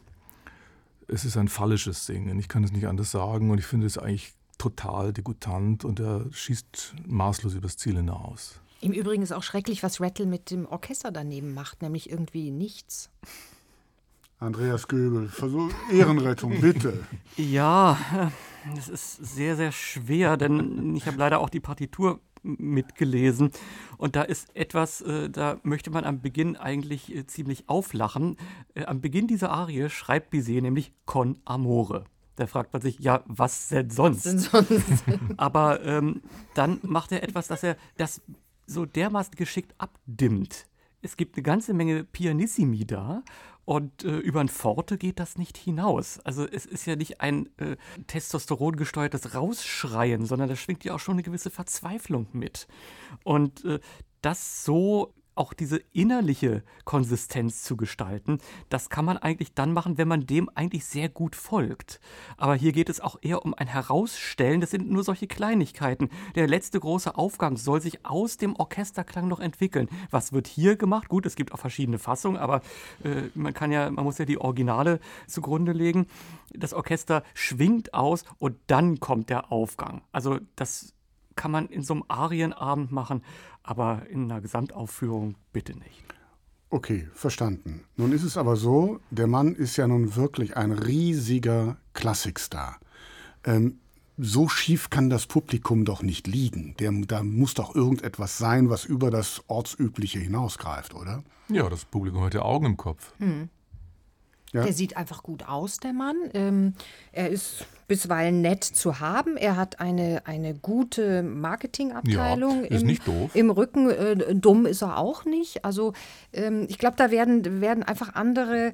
E: Es ist ein fallisches Singen, ich kann es nicht anders sagen. Und ich finde es eigentlich total degutant und er schießt maßlos übers Ziel hinaus.
D: Im Übrigen ist auch schrecklich, was Rattle mit dem Orchester daneben macht, nämlich irgendwie nichts.
F: Andreas Göbel, Versuch, Ehrenrettung, bitte. *laughs*
C: Ja, es ist sehr, sehr schwer, denn ich habe leider auch die Partitur mitgelesen. Und da ist etwas, äh, da möchte man am Beginn eigentlich äh, ziemlich auflachen. Äh, am Beginn dieser Arie schreibt Bizet nämlich Con Amore. Da fragt man sich, ja, was denn sonst? Denn sonst? *laughs* Aber ähm, dann macht er etwas, dass er das so dermaßen geschickt abdimmt. Es gibt eine ganze Menge Pianissimi da und äh, über ein Forte geht das nicht hinaus. Also es ist ja nicht ein äh, testosterongesteuertes Rausschreien, sondern da schwingt ja auch schon eine gewisse Verzweiflung mit. Und äh, das so auch diese innerliche Konsistenz zu gestalten, das kann man eigentlich dann machen, wenn man dem eigentlich sehr gut folgt. Aber hier geht es auch eher um ein Herausstellen, das sind nur solche Kleinigkeiten. Der letzte große Aufgang soll sich aus dem Orchesterklang noch entwickeln. Was wird hier gemacht? Gut, es gibt auch verschiedene Fassungen, aber äh, man kann ja, man muss ja die Originale zugrunde legen. Das Orchester schwingt aus und dann kommt der Aufgang. Also das kann man in so einem Arienabend machen, aber in einer Gesamtaufführung bitte nicht.
F: Okay, verstanden. Nun ist es aber so, der Mann ist ja nun wirklich ein riesiger Klassikstar. Ähm, so schief kann das Publikum doch nicht liegen. Der, da muss doch irgendetwas sein, was über das Ortsübliche hinausgreift, oder?
E: Ja, das Publikum hat ja Augen im Kopf. Hm.
D: Ja. Der sieht einfach gut aus, der Mann. Ähm, er ist bisweilen nett zu haben. Er hat eine, eine gute Marketingabteilung.
E: Ja, ist
D: im,
E: nicht doof.
D: Im Rücken. Äh, dumm ist er auch nicht. Also ähm, ich glaube, da werden, werden einfach andere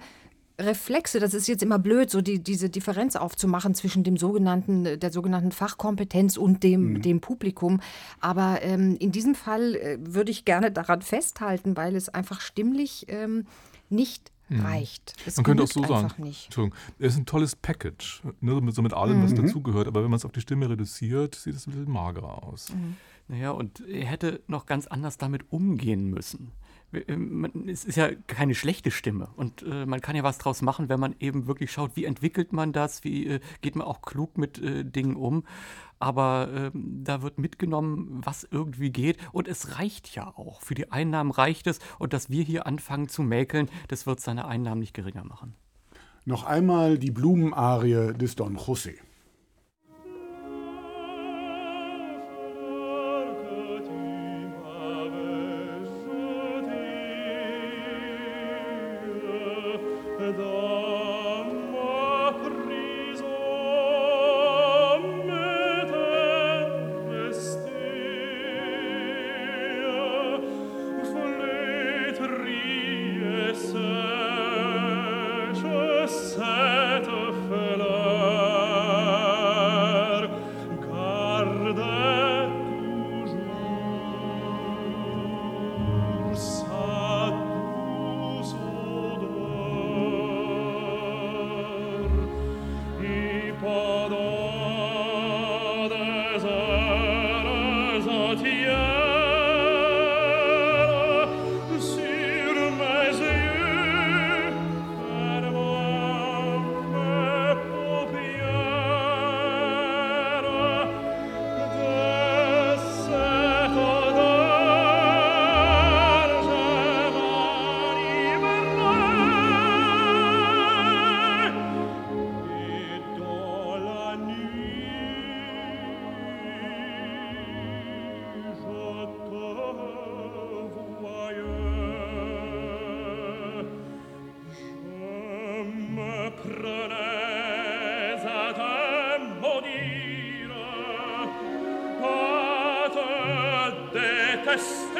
D: Reflexe, das ist jetzt immer blöd, so die, diese Differenz aufzumachen zwischen dem sogenannten, der sogenannten Fachkompetenz und dem, mhm. dem Publikum. Aber ähm, in diesem Fall äh, würde ich gerne daran festhalten, weil es einfach stimmlich ähm, nicht. Reicht.
E: Das man könnte auch so sagen, nicht. Entschuldigung, es ist ein tolles Package, ne, so mit allem, was mhm. dazugehört, aber wenn man es auf die Stimme reduziert, sieht es ein bisschen magerer aus.
C: Mhm. Naja, und er hätte noch ganz anders damit umgehen müssen. Ähm, es ist ja keine schlechte Stimme und äh, man kann ja was draus machen, wenn man eben wirklich schaut, wie entwickelt man das, wie äh, geht man auch klug mit äh, Dingen um. Aber ähm, da wird mitgenommen, was irgendwie geht und es reicht ja auch. Für die Einnahmen reicht es und dass wir hier anfangen zu mäkeln, das wird seine Einnahmen nicht geringer machen.
F: Noch einmal die Blumenarie des Don José. Test.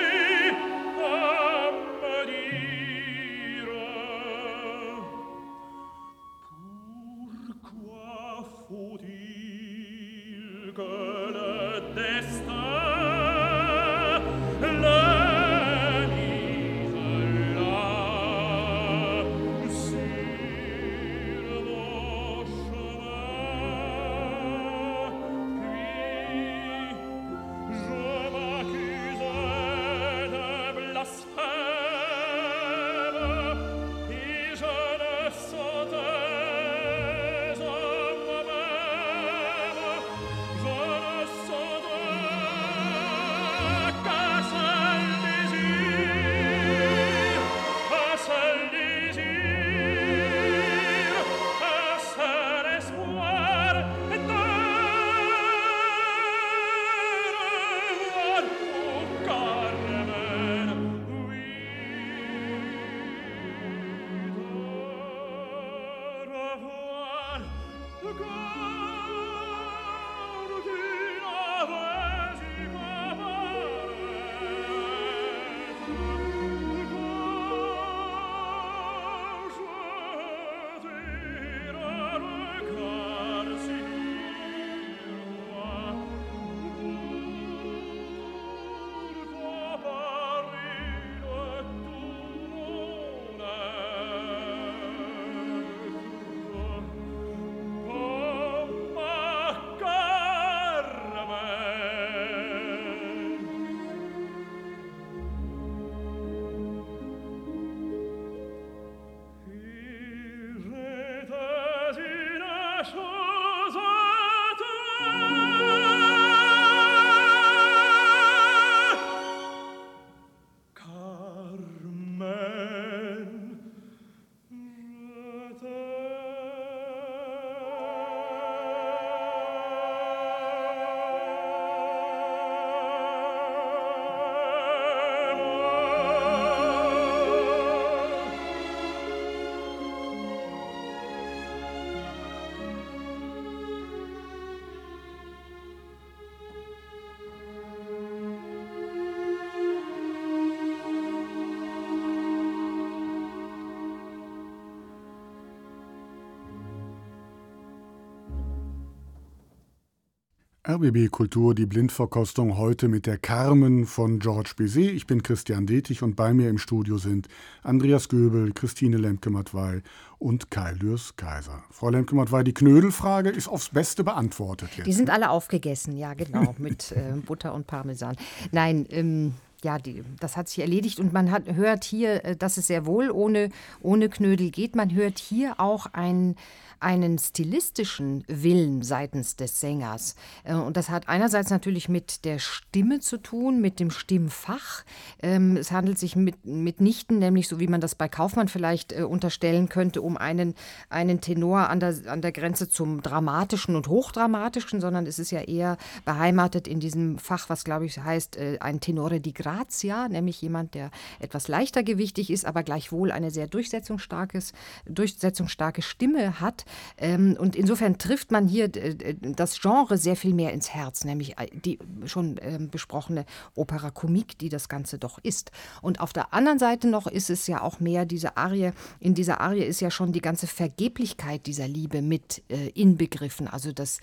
B: RBB Kultur, die Blindverkostung heute mit der Carmen von George Bizet. Ich bin Christian Detig und bei mir im Studio sind Andreas Göbel, Christine Lemke-Matwei und Kai Lürs Kaiser. Frau Lemke-Matwei, die Knödelfrage ist aufs Beste beantwortet
D: jetzt. Die sind alle aufgegessen, ja genau, *laughs* mit äh, Butter und Parmesan. Nein, ähm, ja, die, das hat sich erledigt und man hat, hört hier, äh, dass es sehr wohl ohne, ohne Knödel geht. Man hört hier auch ein einen stilistischen Willen seitens des Sängers. Äh, und das hat einerseits natürlich mit der Stimme zu tun, mit dem Stimmfach. Ähm, es handelt sich mit, mitnichten, nämlich so wie man das bei Kaufmann vielleicht äh, unterstellen könnte, um einen, einen Tenor an der, an der Grenze zum Dramatischen und Hochdramatischen, sondern es ist ja eher beheimatet in diesem Fach, was glaube ich heißt, äh, ein Tenore di Grazia, nämlich jemand, der etwas leichter gewichtig ist, aber gleichwohl eine sehr durchsetzungsstarkes, durchsetzungsstarke Stimme hat. Ähm, und insofern trifft man hier das Genre sehr viel mehr ins Herz, nämlich äh, die schon ähm, besprochene Opera Comique, die das Ganze doch ist. Und auf der anderen Seite noch ist es ja auch mehr diese Arie, in dieser Arie ist ja schon die ganze Vergeblichkeit dieser Liebe mit äh, inbegriffen, also das,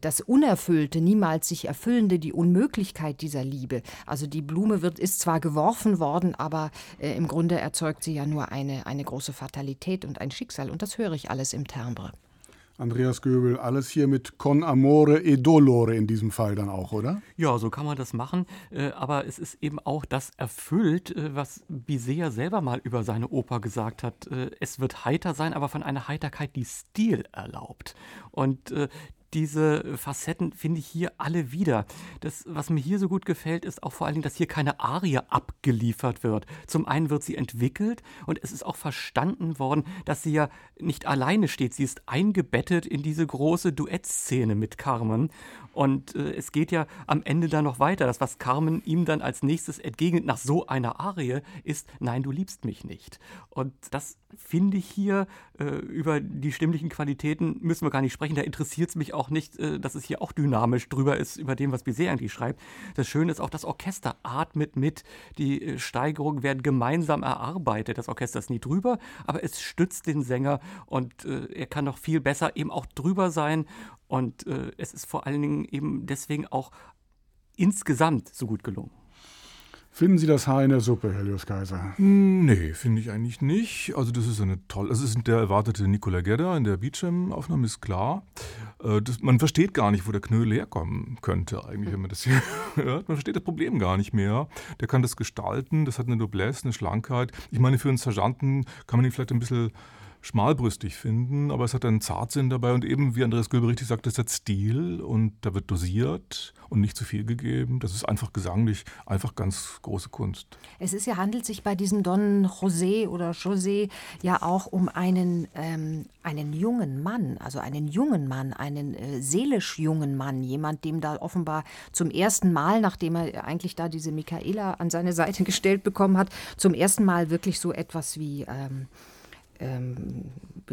D: das Unerfüllte, niemals sich erfüllende, die Unmöglichkeit dieser Liebe. Also die Blume wird, ist zwar geworfen worden, aber äh, im Grunde erzeugt sie ja nur eine, eine große Fatalität und ein Schicksal. Und das höre ich alles im im Timbre.
B: Andreas Göbel, alles hier mit Con Amore e Dolore in diesem Fall dann auch, oder?
C: Ja, so kann man das machen. Äh, aber es ist eben auch das erfüllt, äh, was Bizet selber mal über seine Oper gesagt hat. Äh, es wird heiter sein, aber von einer Heiterkeit, die Stil erlaubt. Und diese Facetten finde ich hier alle wieder. Das, was mir hier so gut gefällt, ist auch vor allen Dingen, dass hier keine Arie abgeliefert wird. Zum einen wird sie entwickelt und es ist auch verstanden worden, dass sie ja nicht alleine steht. Sie ist eingebettet in diese große Duettszene mit Carmen. Und äh, es geht ja am Ende dann noch weiter. Das, was Carmen ihm dann als nächstes entgegnet nach so einer Arie, ist, nein, du liebst mich nicht. Und das finde ich hier, äh, über die stimmlichen Qualitäten müssen wir gar nicht sprechen. Da interessiert es mich auch nicht, äh, dass es hier auch dynamisch drüber ist, über dem, was Bizet eigentlich schreibt. Das Schöne ist auch, das Orchester atmet mit. Die äh, Steigerungen werden gemeinsam erarbeitet. Das Orchester ist nie drüber, aber es stützt den Sänger und äh, er kann noch viel besser eben auch drüber sein. Und äh, es ist vor allen Dingen eben deswegen auch insgesamt so gut gelungen.
B: Finden Sie das Haar in der Suppe, Herr Helios Kaiser?
E: Hm, nee, finde ich eigentlich nicht. Also das ist eine tolle, also es ist der erwartete Nicola Gedda in der Beecham-Aufnahme, ist klar. Äh, das, man versteht gar nicht, wo der Knödel herkommen könnte eigentlich, wenn man das hier *laughs* hört. Man versteht das Problem gar nicht mehr. Der kann das gestalten, das hat eine Noblesse, eine Schlankheit. Ich meine, für einen Sergeanten kann man ihn vielleicht ein bisschen schmalbrüstig finden, aber es hat einen Zartsinn dabei und eben, wie Andreas Göbel richtig sagt, es hat Stil und da wird dosiert und nicht zu viel gegeben. Das ist einfach gesanglich einfach ganz große Kunst.
D: Es ist ja, handelt sich bei diesem Don José oder José ja auch um einen, ähm, einen jungen Mann, also einen jungen Mann, einen äh, seelisch jungen Mann, jemand, dem da offenbar zum ersten Mal, nachdem er eigentlich da diese Michaela an seine Seite *laughs* gestellt bekommen hat, zum ersten Mal wirklich so etwas wie ähm, ähm,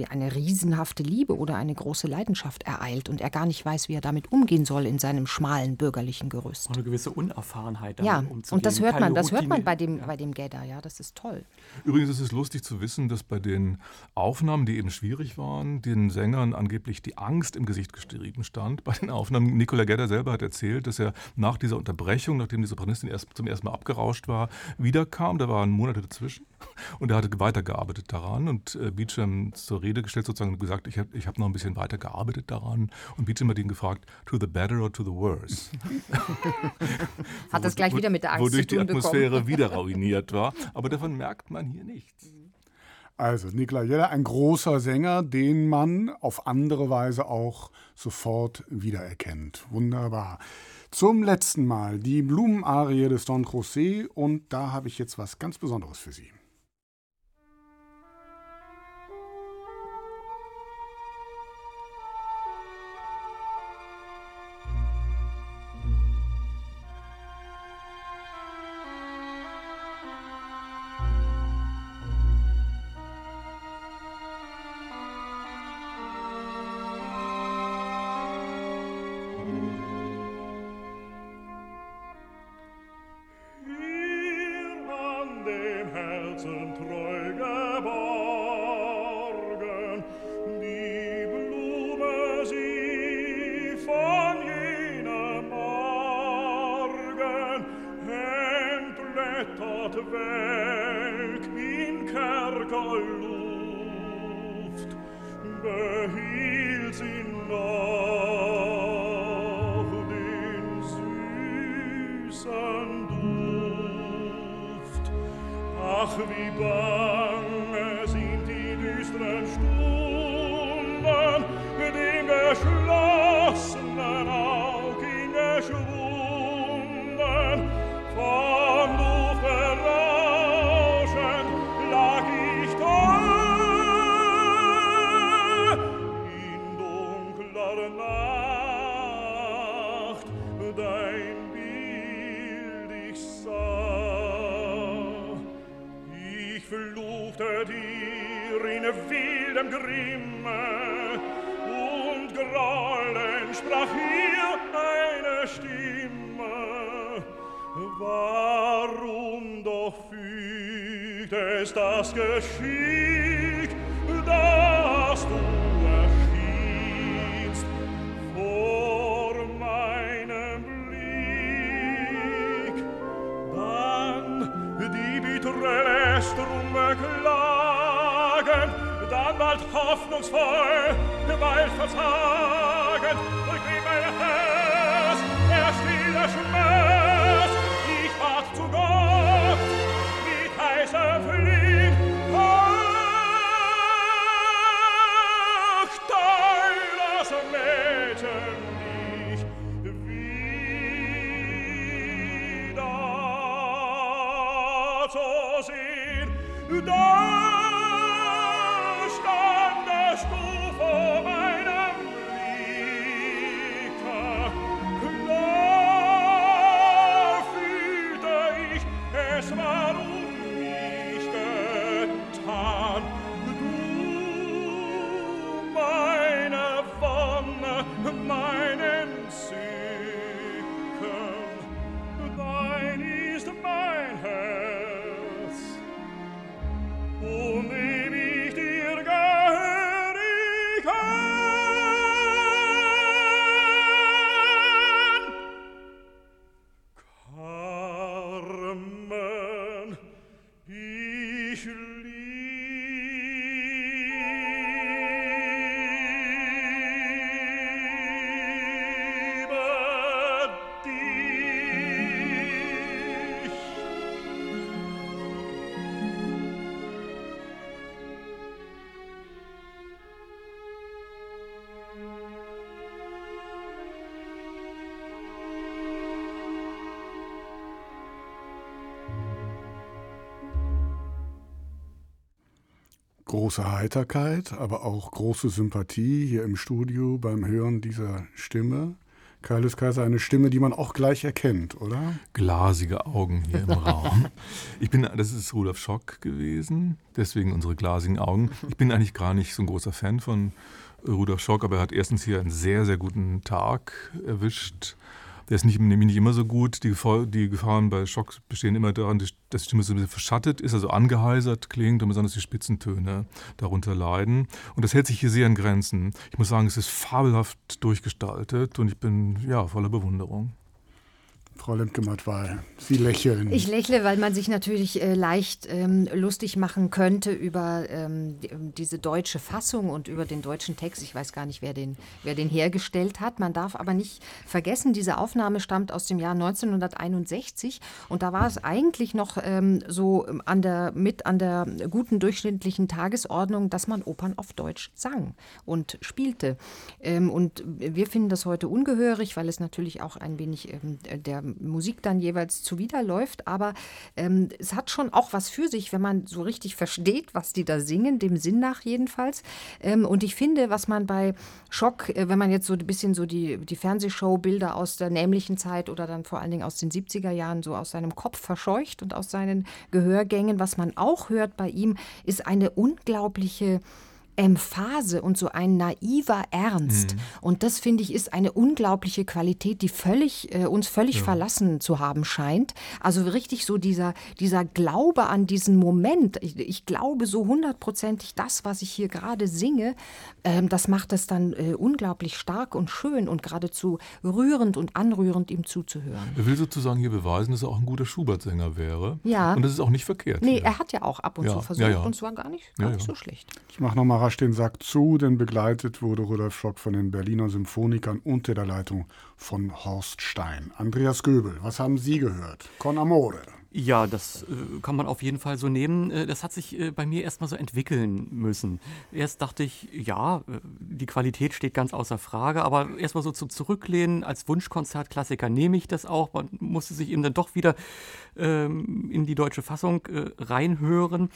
D: eine riesenhafte Liebe oder eine große Leidenschaft ereilt und er gar nicht weiß, wie er damit umgehen soll in seinem schmalen bürgerlichen Gerüst.
C: Eine gewisse Unerfahrenheit.
D: Ja, und das hört man, das hört man bei dem, ja. bei dem Gedda, ja, das ist toll.
E: Übrigens ist es lustig zu wissen, dass bei den Aufnahmen, die eben schwierig waren, den Sängern angeblich die Angst im Gesicht geschrieben stand. Bei den Aufnahmen, Nicola Gedda selber hat erzählt, dass er nach dieser Unterbrechung, nachdem die Sopranistin erst zum ersten Mal abgerauscht war, wiederkam. Da waren Monate dazwischen *laughs* und er hatte weitergearbeitet daran und äh, Beecham zur Rede gestellt sozusagen und gesagt, ich habe ich hab noch ein bisschen weiter gearbeitet daran. Und Beecham hat ihn gefragt, to the better or to the worse? *laughs*
D: hat das gleich wieder mit der Angst
E: zu tun
D: Wodurch
E: die Atmosphäre bekommen. wieder ruiniert war. Aber davon merkt man hier nichts.
B: Also Nikola Jella, ein großer Sänger, den man auf andere Weise auch sofort wiedererkennt. Wunderbar. Zum letzten Mal die Blumenarie des Don José und da habe ich jetzt was ganz Besonderes für Sie. Große Heiterkeit, aber auch große Sympathie hier im Studio beim Hören dieser Stimme. Kaius Kaiser, eine Stimme, die man auch gleich erkennt, oder?
E: Glasige Augen hier im *laughs* Raum. Ich bin, das ist Rudolf Schock gewesen, deswegen unsere glasigen Augen. Ich bin eigentlich gar nicht so ein großer Fan von Rudolf Schock, aber er hat erstens hier einen sehr, sehr guten Tag erwischt der ist nicht, nämlich nicht immer so gut. Die, die, Gefahren bei Schock bestehen immer daran, dass die Stimme so ein bisschen verschattet ist, also angeheisert klingt und besonders die Spitzentöne darunter leiden. Und das hält sich hier sehr in Grenzen. Ich muss sagen, es ist fabelhaft durchgestaltet und ich bin ja voller Bewunderung.
B: Frau Lemke-Matwei, Sie lächeln.
D: Ich lächle, weil man sich natürlich äh, leicht ähm, lustig machen könnte über ähm, diese deutsche Fassung und über den deutschen Text. Ich weiß gar nicht, wer den, wer den hergestellt hat. Man darf aber nicht vergessen, diese Aufnahme stammt aus dem Jahr 1961 und da war es eigentlich noch ähm, so an der, mit an der guten durchschnittlichen Tagesordnung, dass man Opern auf Deutsch sang und spielte. Ähm, und wir finden das heute ungehörig, weil es natürlich auch ein wenig ähm, der Musik dann jeweils zuwiderläuft. Aber ähm, es hat schon auch was für sich, wenn man so richtig versteht, was die da singen, dem Sinn nach jedenfalls. Ähm, und ich finde, was man bei Schock, äh, wenn man jetzt so ein bisschen so die, die Fernsehshow-Bilder aus der nämlichen Zeit oder dann vor allen Dingen aus den 70er Jahren so aus seinem Kopf verscheucht und aus seinen Gehörgängen, was man auch hört bei ihm, ist eine unglaubliche Emphase und so ein naiver Ernst. Mhm. Und das, finde ich, ist eine unglaubliche Qualität, die völlig, äh, uns völlig ja. verlassen zu haben scheint. Also richtig so dieser, dieser Glaube an diesen Moment. Ich, ich glaube so hundertprozentig, das, was ich hier gerade singe, ähm, das macht es dann äh, unglaublich stark und schön und geradezu rührend und anrührend, ihm zuzuhören.
E: Er will sozusagen hier beweisen, dass er auch ein guter Schubert-Sänger wäre.
D: Ja.
E: Und das ist auch nicht verkehrt.
D: Nee, hier. er hat ja auch ab und ja. zu versucht ja, ja. und es war gar nicht, gar nicht so schlecht.
B: Ich mache nochmal rasch den Sack zu, denn begleitet wurde Rudolf Schock von den Berliner Symphonikern unter der Leitung von Horst Stein. Andreas Göbel, was haben Sie gehört? Con Amore.
C: Ja, das äh, kann man auf jeden Fall so nehmen. Äh, das hat sich äh, bei mir erstmal so entwickeln müssen. Erst dachte ich, ja, äh, die Qualität steht ganz außer Frage, aber erstmal so zum Zurücklehnen als Wunschkonzertklassiker nehme ich das auch. Man musste sich eben dann doch wieder ähm, in die deutsche Fassung äh, reinhören.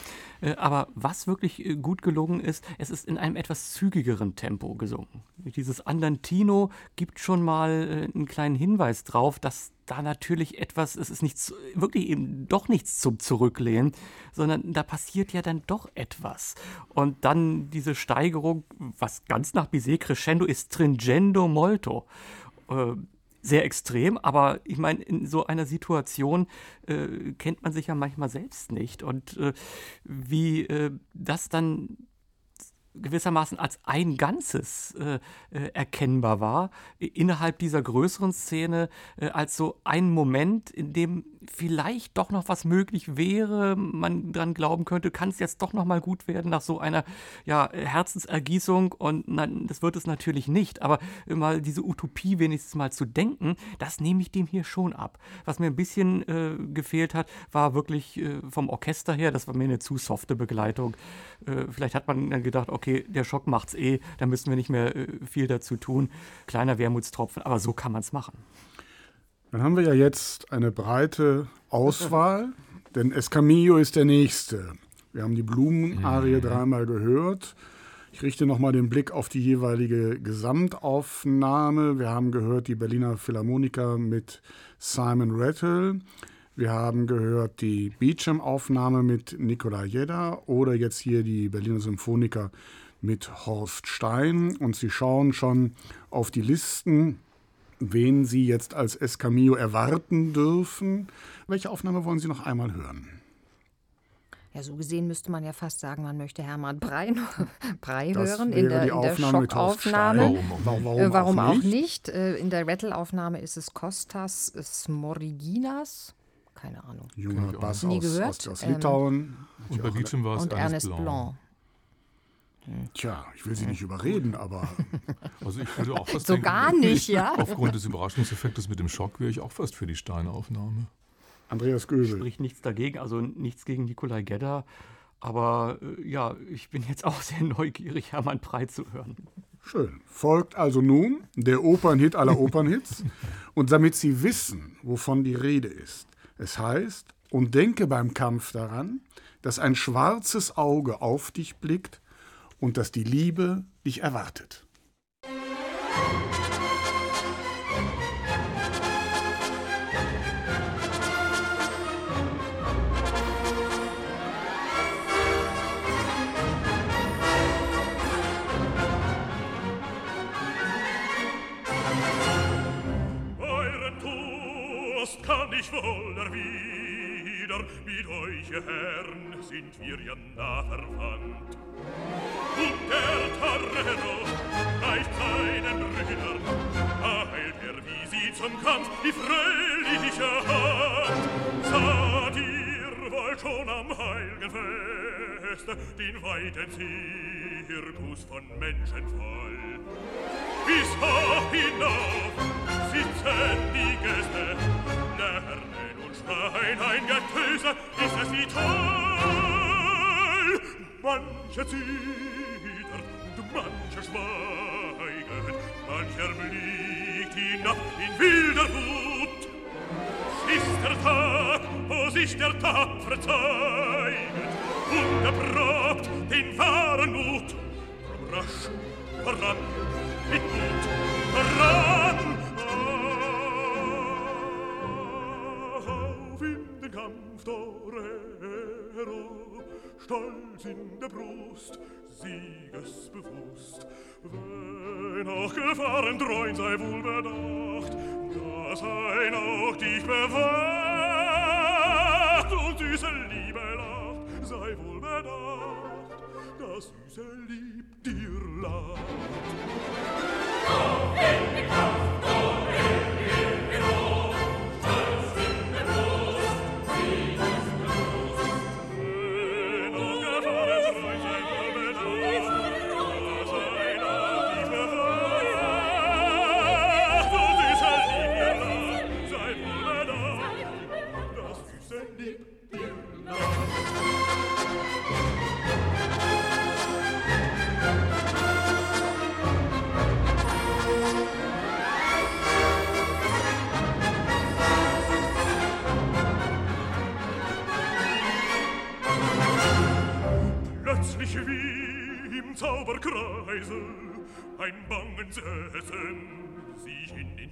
C: Aber was wirklich gut gelungen ist, es ist in einem etwas zügigeren Tempo gesungen. Dieses Andantino gibt schon mal einen kleinen Hinweis drauf, dass da natürlich etwas, es ist nichts, wirklich eben doch nichts zum Zurücklehnen, sondern da passiert ja dann doch etwas. Und dann diese Steigerung, was ganz nach Bizet crescendo ist, stringendo molto. Äh, sehr extrem, aber ich meine, in so einer Situation äh, kennt man sich ja manchmal selbst nicht. Und äh, wie äh, das dann gewissermaßen als ein Ganzes äh, äh, erkennbar war, innerhalb dieser größeren Szene, äh, als so ein Moment, in dem vielleicht doch noch was möglich wäre, man dran glauben könnte, kann es jetzt doch noch mal gut werden nach so einer ja, Herzensergießung und nein, das wird es natürlich nicht, aber mal diese Utopie wenigstens mal zu denken, das nehme ich dem hier schon ab. Was mir ein bisschen äh, gefehlt hat, war wirklich äh, vom Orchester her, das war mir eine zu softe Begleitung. Äh, vielleicht hat man dann gedacht, okay, der Schock macht's eh, da müssen wir nicht mehr äh, viel dazu tun. Kleiner Wermutstropfen, aber so kann man es machen.
B: Dann haben wir ja jetzt eine breite Auswahl, *laughs* denn Escamillo ist der nächste. Wir haben die Blumenarie mhm. dreimal gehört. Ich richte nochmal den Blick auf die jeweilige Gesamtaufnahme. Wir haben gehört die Berliner Philharmoniker mit Simon Rattle. Wir haben gehört die Beecham-Aufnahme mit Nikolai Jedda oder jetzt hier die Berliner Symphoniker mit Horst Stein. Und Sie schauen schon auf die Listen wen Sie jetzt als Escamillo erwarten dürfen. Welche Aufnahme wollen Sie noch einmal hören?
D: Ja, so gesehen müsste man ja fast sagen, man möchte Hermann *laughs* Brei, Brei hören in der, in der Schockaufnahme. Warum, warum, äh, warum, auch nicht? Äh, in der Rattle-Aufnahme ist es Kostas Smoriginas. Keine Ahnung.
B: Junger Bass aus, aus, aus, Litauen. Ähm,
E: und bei Beecham war es
D: Ernest, Ernest Blanc. Blanc.
B: Tja, ich will Sie nicht überreden, aber. *laughs*
E: Also ich würde auch fast
D: so denken, gar nicht, *laughs* ja.
E: Aufgrund des Überraschungseffektes mit dem Schock wäre ich auch fast für die Steinaufnahme.
B: Andreas Göbel.
C: Spricht nichts dagegen, also nichts gegen Nikolai Gedda. Aber äh, ja, ich bin jetzt auch sehr neugierig, Hermann Prey zu hören.
B: Schön. Folgt also nun der Opernhit aller Opernhits. *laughs* und damit Sie wissen, wovon die Rede ist. Es heißt, und denke beim Kampf daran, dass ein schwarzes Auge auf dich blickt und dass die Liebe dich erwartet.
F: Euren Toast kann ich wohl ihr Herrn, sind wir ja nah verwandt. Und der Tarrero reicht seinen Rittern, eilt er wie sie zum Kampf die fröhliche Hand. Saht ihr wohl schon am heiligen Feste den weiten Zirkus von Menschen voll. Bis hoch hinauf sitzen die Gäste, lernen Nein, ein Getöse ist es wie toll. Manche zittert und manche schweiget, mancher blickt hinab in wilder Wut. Ist der Tag, wo sich der Tapfer zeiget, und erprobt den wahren Mut. Drum rasch, voran, mit Mut, voran, Kampf Torero, stolz in der Brust, siegesbewusst. Wenn auch Gefahren dreun, sei wohl bedacht, dass er ein auch dich bewacht und süße Liebe lacht, sei wohl bedacht, dass süße Lieb dir lacht. Auf in den Kampf!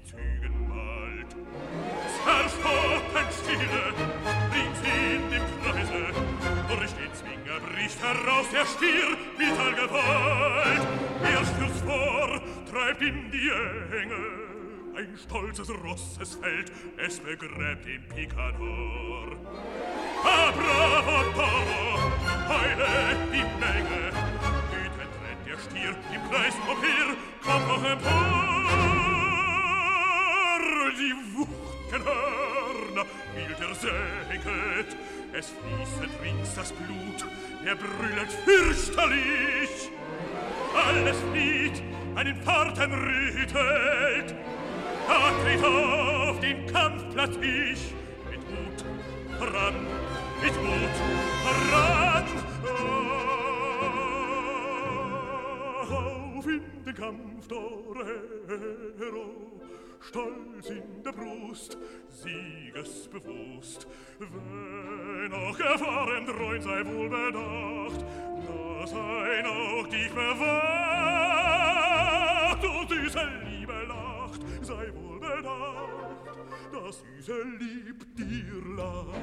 F: Zügen malt. Zerstotenstille bringt sie in dem Kreise, durch den Zwinger bricht heraus der Stier mit Allgewalt. Er stürzt vor, treibt in die Enge, ein stolzes Ross es fällt, es begräbt den Picador. Ah, bravo Toro, heile die Menge. Wütend rennt der Stier im Kreis umher, kommt noch empor. die Wuchtenhörner wilder säget. Es fließet rings das Blut, er brüllet fürchterlich. Alles flieht, einen Fahrten rüttelt. Da tritt auf den Kampfplatz ich, mit Mut voran, mit Mut voran. Oh, auf in den Kampf, der stolz in der Brust, siegesbewusst. Wenn auch erfahren dreun sei wohl bedacht, dass ein auch dich bewacht und diese Liebe lacht, sei wohl bedacht, dass diese Lieb dir lacht.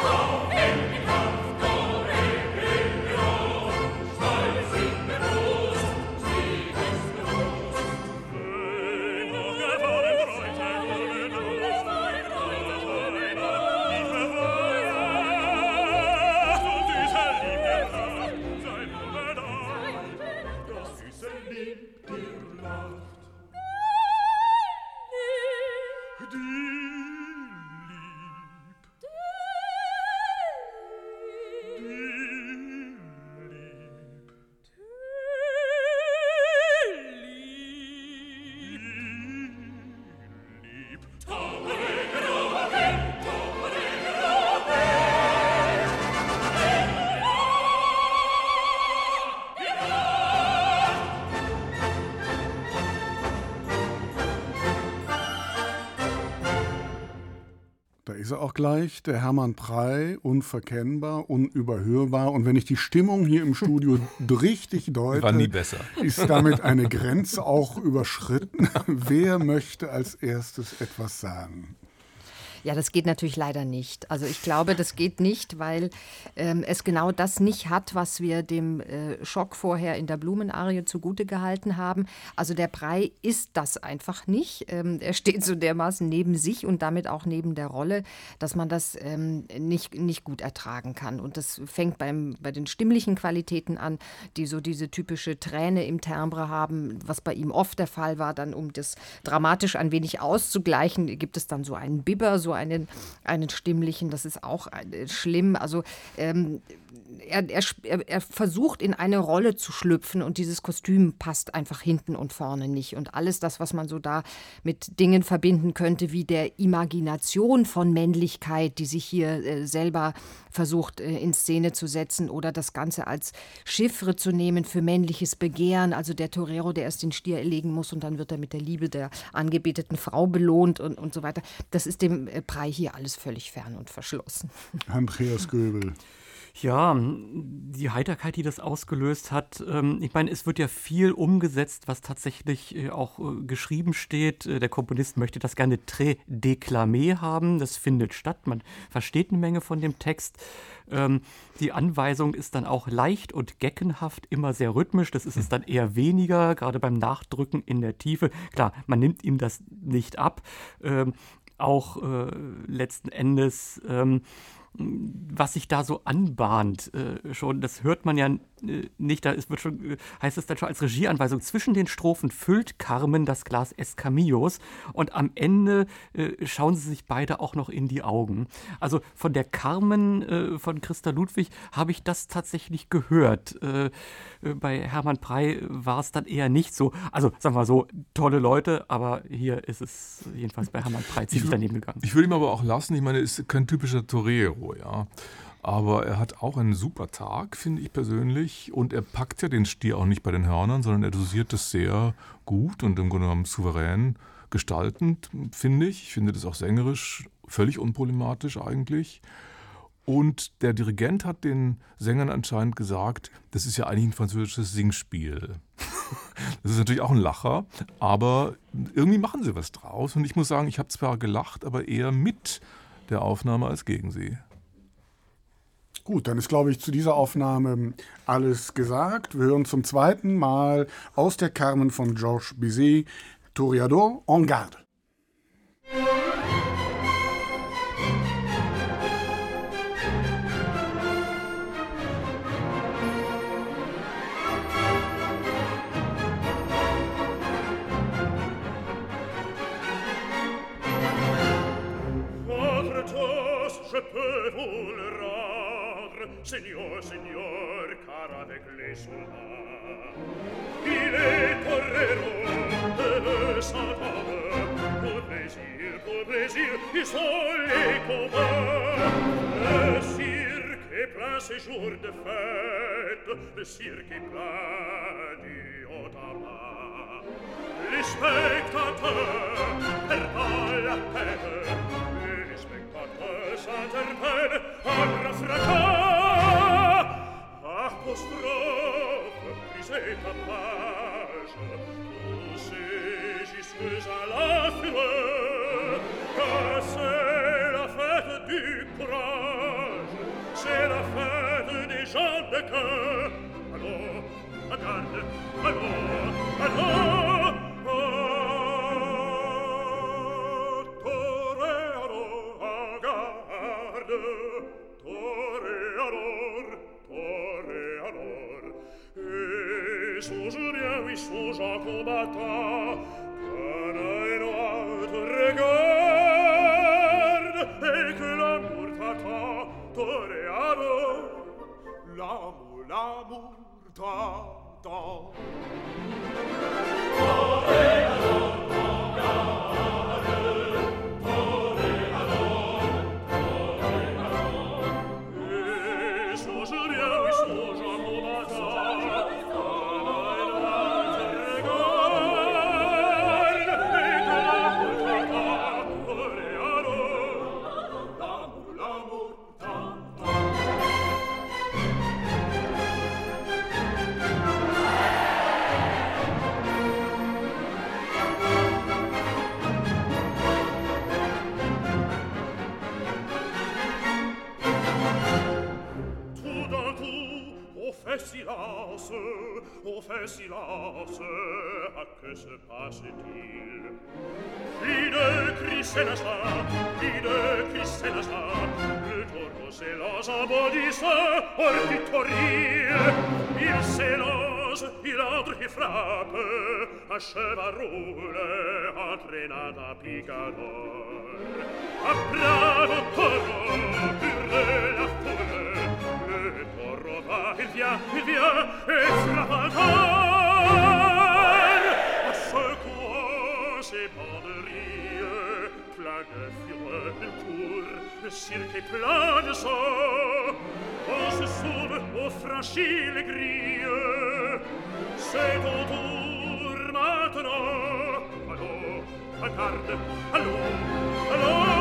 F: Komm in die
B: Kraft! Auch gleich, der Hermann Prey, unverkennbar, unüberhörbar. Und wenn ich die Stimmung hier im Studio *laughs* richtig deute,
E: War nie besser.
B: ist damit eine *laughs* Grenze auch überschritten. *laughs* Wer möchte als erstes etwas sagen?
D: Ja, das geht natürlich leider nicht. Also ich glaube, das geht nicht, weil ähm, es genau das nicht hat, was wir dem äh, Schock vorher in der Blumenarie zugute gehalten haben. Also der Brei ist das einfach nicht. Ähm, er steht so dermaßen neben sich und damit auch neben der Rolle, dass man das ähm, nicht, nicht gut ertragen kann. Und das fängt beim, bei den stimmlichen Qualitäten an, die so diese typische Träne im Timbre haben, was bei ihm oft der Fall war. Dann, um das dramatisch ein wenig auszugleichen, gibt es dann so einen Bibber, so einen, einen stimmlichen, das ist auch äh, schlimm. Also ähm, er, er, er er versucht in eine Rolle zu schlüpfen und dieses Kostüm passt einfach hinten und vorne nicht. Und alles das, was man so da mit Dingen verbinden könnte, wie der Imagination von Männlichkeit, die sich hier äh, selber versucht äh, in Szene zu setzen oder das Ganze als Chiffre zu nehmen für männliches Begehren. Also der Torero, der erst den Stier erlegen muss und dann wird er mit der Liebe der angebeteten Frau belohnt und, und so weiter. Das ist dem äh, Brei hier alles völlig fern und verschlossen. *laughs*
B: Andreas Göbel.
C: Ja, die Heiterkeit, die das ausgelöst hat, ähm, ich meine, es wird ja viel umgesetzt, was tatsächlich äh, auch äh, geschrieben steht. Äh, der Komponist möchte das gerne très déclamé haben. Das findet statt. Man versteht eine Menge von dem Text. Ähm, die Anweisung ist dann auch leicht und geckenhaft, immer sehr rhythmisch. Das ist es dann eher weniger, gerade beim Nachdrücken in der Tiefe. Klar, man nimmt ihm das nicht ab. Auch äh, letzten Endes ähm, was sich da so anbahnt, äh, schon, das hört man ja nicht, da ist, wird schon, äh, heißt es dann schon als Regieanweisung, zwischen den Strophen füllt Carmen das Glas Escamillos und am Ende äh, schauen sie sich beide auch noch in die Augen. Also von der Carmen äh, von Christa Ludwig habe ich das tatsächlich gehört. Äh, bei Hermann Prey war es dann eher nicht so. Also sagen wir mal so, tolle Leute, aber hier ist es jedenfalls bei Hermann Prey ziemlich daneben gegangen.
E: Ich würde ihm aber auch lassen, ich meine, ist kein typischer Torero, ja. Aber er hat auch einen super Tag, finde ich persönlich. Und er packt ja den Stier auch nicht bei den Hörnern, sondern er dosiert das sehr gut und im Grunde genommen souverän gestaltend, finde ich. Ich finde das auch sängerisch völlig unproblematisch eigentlich. Und der Dirigent hat den Sängern anscheinend gesagt, das ist ja eigentlich ein französisches Singspiel. *laughs* Das ist natürlich auch ein Lacher, aber irgendwie machen sie was draus. Und ich muss sagen, ich habe zwar gelacht, aber eher mit der Aufnahme als gegen sie.
B: Gut, dann ist, glaube ich, zu dieser Aufnahme alles gesagt. Wir hören zum zweiten Mal aus der Carmen von Georges Bizet, Toreador en garde.
F: je peux vous Signor, signor, car avec les soldats. Il est torero, de Saint-Homme, pour plaisir, pour plaisir, ils sont les combats. Le cirque est plein ces jours de fête, le cirque est plein du haut tabac. Les spectateurs perdent la peine, les spectateurs s'interpellent à fracas apostrophe prise ta page tu sais jusque à la fureur car c'est la fête du courage c'est la fête des gens de cœur Allons, regarde alors allons oh, ah, Toreador, regarde, toreador, et alors et songe bien oui songe à combattant qu'un autre regarde et que l'amour t'attend t'aurait alors l'amour l'amour t'attend t'aurait alors sénose, il entre qui frappe, à cheval roule, entraînant à picador. À bravo toro, hurle la foule, le toro va, il vient, il vient, et frappe encore. À secours, c'est bon plage sur le tour, cirque plage chaud. On se sauve, on franchit les grilles. C'est ton tour maintenant. Allô, regarde, allons allons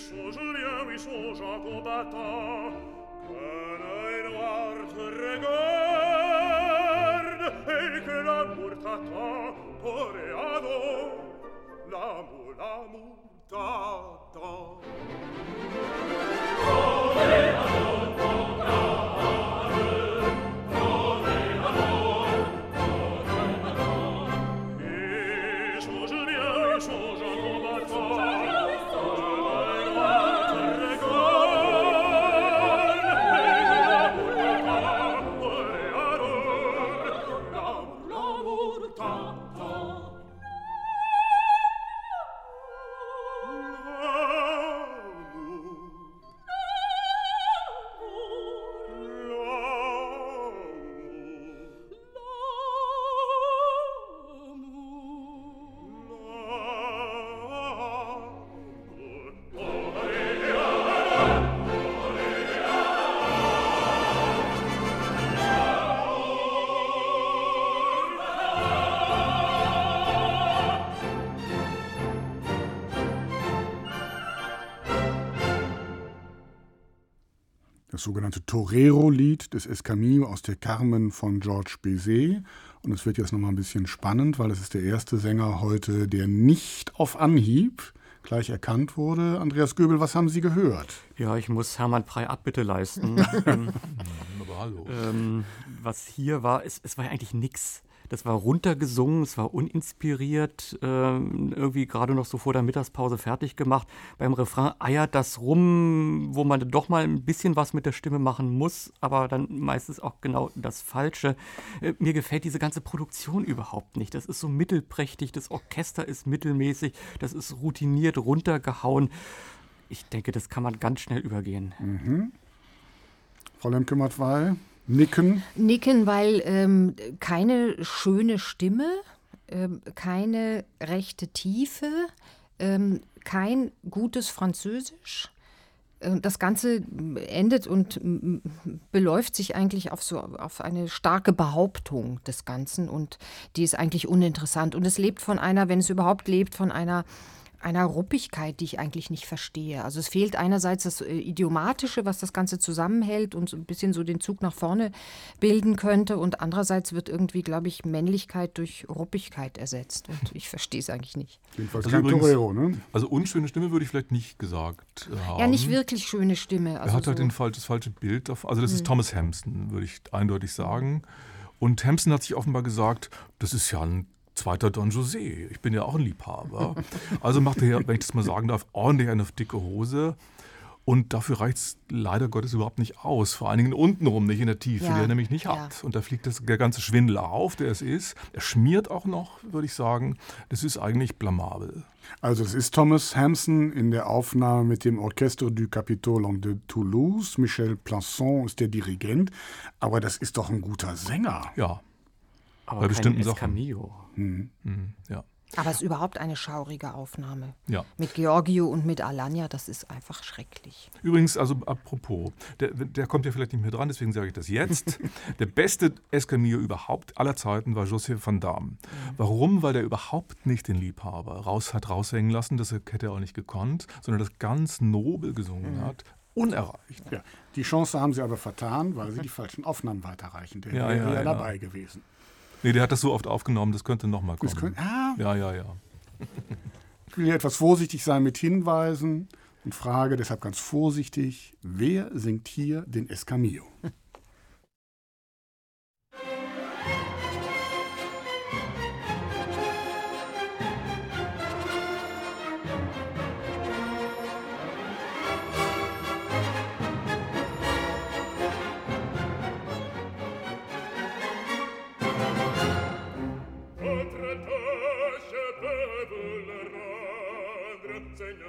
F: suo Giulia,
B: suo
F: Giacobata, che nei noart regard, e che la murtata coreado, la mu, la murtata. Coreado!
B: Sogenannte Torero-Lied des Escamillo aus der Carmen von Georges Bizet. Und es wird jetzt nochmal ein bisschen spannend, weil es ist der erste Sänger heute, der nicht auf Anhieb gleich erkannt wurde. Andreas Göbel, was haben Sie gehört?
C: Ja, ich muss Hermann Prey Abbitte leisten. *laughs* ähm,
E: Aber hallo.
C: ähm, was hier war, es, es war ja eigentlich nichts. Das war runtergesungen, es war uninspiriert, ähm, irgendwie gerade noch so vor der Mittagspause fertig gemacht. Beim Refrain eiert das rum, wo man doch mal ein bisschen was mit der Stimme machen muss, aber dann meistens auch genau das Falsche. Äh, mir gefällt diese ganze Produktion überhaupt nicht. Das ist so mittelprächtig, das Orchester ist mittelmäßig, das ist routiniert runtergehauen. Ich denke, das kann man ganz schnell übergehen.
B: Mhm. Frau Lemke-Matwei, nicken.
D: Nicken, weil ähm, keine schöne Stimme, ähm, keine rechte Tiefe, ähm, kein gutes Französisch. Äh, Das Ganze endet und beläuft sich eigentlich auf so auf eine starke Behauptung des Ganzen und die ist eigentlich uninteressant und es lebt von einer, wenn es überhaupt lebt, von einer einer Ruppigkeit, die ich eigentlich nicht verstehe. Also es fehlt einerseits das äh, Idiomatische, was das Ganze zusammenhält und so ein bisschen so den Zug nach vorne bilden könnte. Und andererseits wird irgendwie, glaube ich, Männlichkeit durch Ruppigkeit ersetzt. Und ich verstehe es eigentlich nicht.
B: Jedenfalls
E: Also
B: kein
E: übrigens-
B: Torero, ne?
E: Also unschöne Stimme würde ich vielleicht nicht gesagt haben.
D: Ja, nicht wirklich schöne Stimme. Also
E: er hat halt
D: so,
E: den falsch, das falsche Bild. Davon. Also das ist Thomas Hampson, würde ich eindeutig sagen. Und Hampson hat sich offenbar gesagt, das ist ja ein zweiter Don José. Ich bin ja auch ein Liebhaber. Also macht er, ja, wenn ich das mal sagen darf, ordentlich eine dicke Hose. Und dafür reicht es leider Gottes überhaupt nicht aus. Vor allen Dingen untenrum, nicht in der Tiefe,
D: Ja,
E: die er nämlich nicht
D: ja.
E: hat. Und da fliegt das, der ganze Schwindel auf, der es ist. Er schmiert auch noch, würde ich sagen. Das ist eigentlich blamabel.
B: Also es ist Thomas Hampson in der Aufnahme mit dem Orchestre du Capitole de Toulouse. Michel Plançon ist der Dirigent. Aber das ist doch ein guter Sänger.
E: Ja,
C: Aber
E: Bei bestimmten Sachen.
C: Escamillo.
E: mhm, ja,
D: aber es ist überhaupt eine schaurige Aufnahme.
E: ja.
D: Mit Giorgio und mit Alanya, das ist einfach schrecklich.
E: Übrigens, also apropos, der, der kommt ja vielleicht nicht mehr dran, deswegen sage ich das jetzt. *laughs* der beste Escamillo überhaupt aller Zeiten war Joseph van Damme. Warum? Weil der überhaupt nicht den Liebhaber raus hat raushängen lassen, das hätte er auch nicht gekonnt, sondern das ganz nobel gesungen hat, unerreicht.
B: Ja, die Chance haben sie aber vertan, weil sie die falschen Aufnahmen weiterreichen. Der
E: Ja,
B: wäre
E: ja,
B: ja,
E: ja.
B: dabei gewesen.
E: Nee, der hat das so oft aufgenommen, das könnte nochmal kommen.
B: Das können, ah,
E: ja, ja, ja.
B: ich will hier etwas vorsichtig sein mit Hinweisen und frage deshalb ganz vorsichtig, wer singt hier den Escamillo?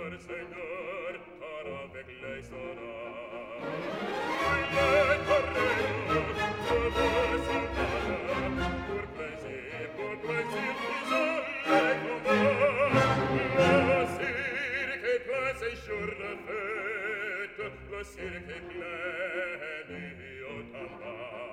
F: Seigneur, Seigneur, car avec les sonars. Il est je veux son malheur, pour plaisir, pour plaisir, ils ont. Le cirque est plein ces jours de fête, le cirque est plein et au tabac.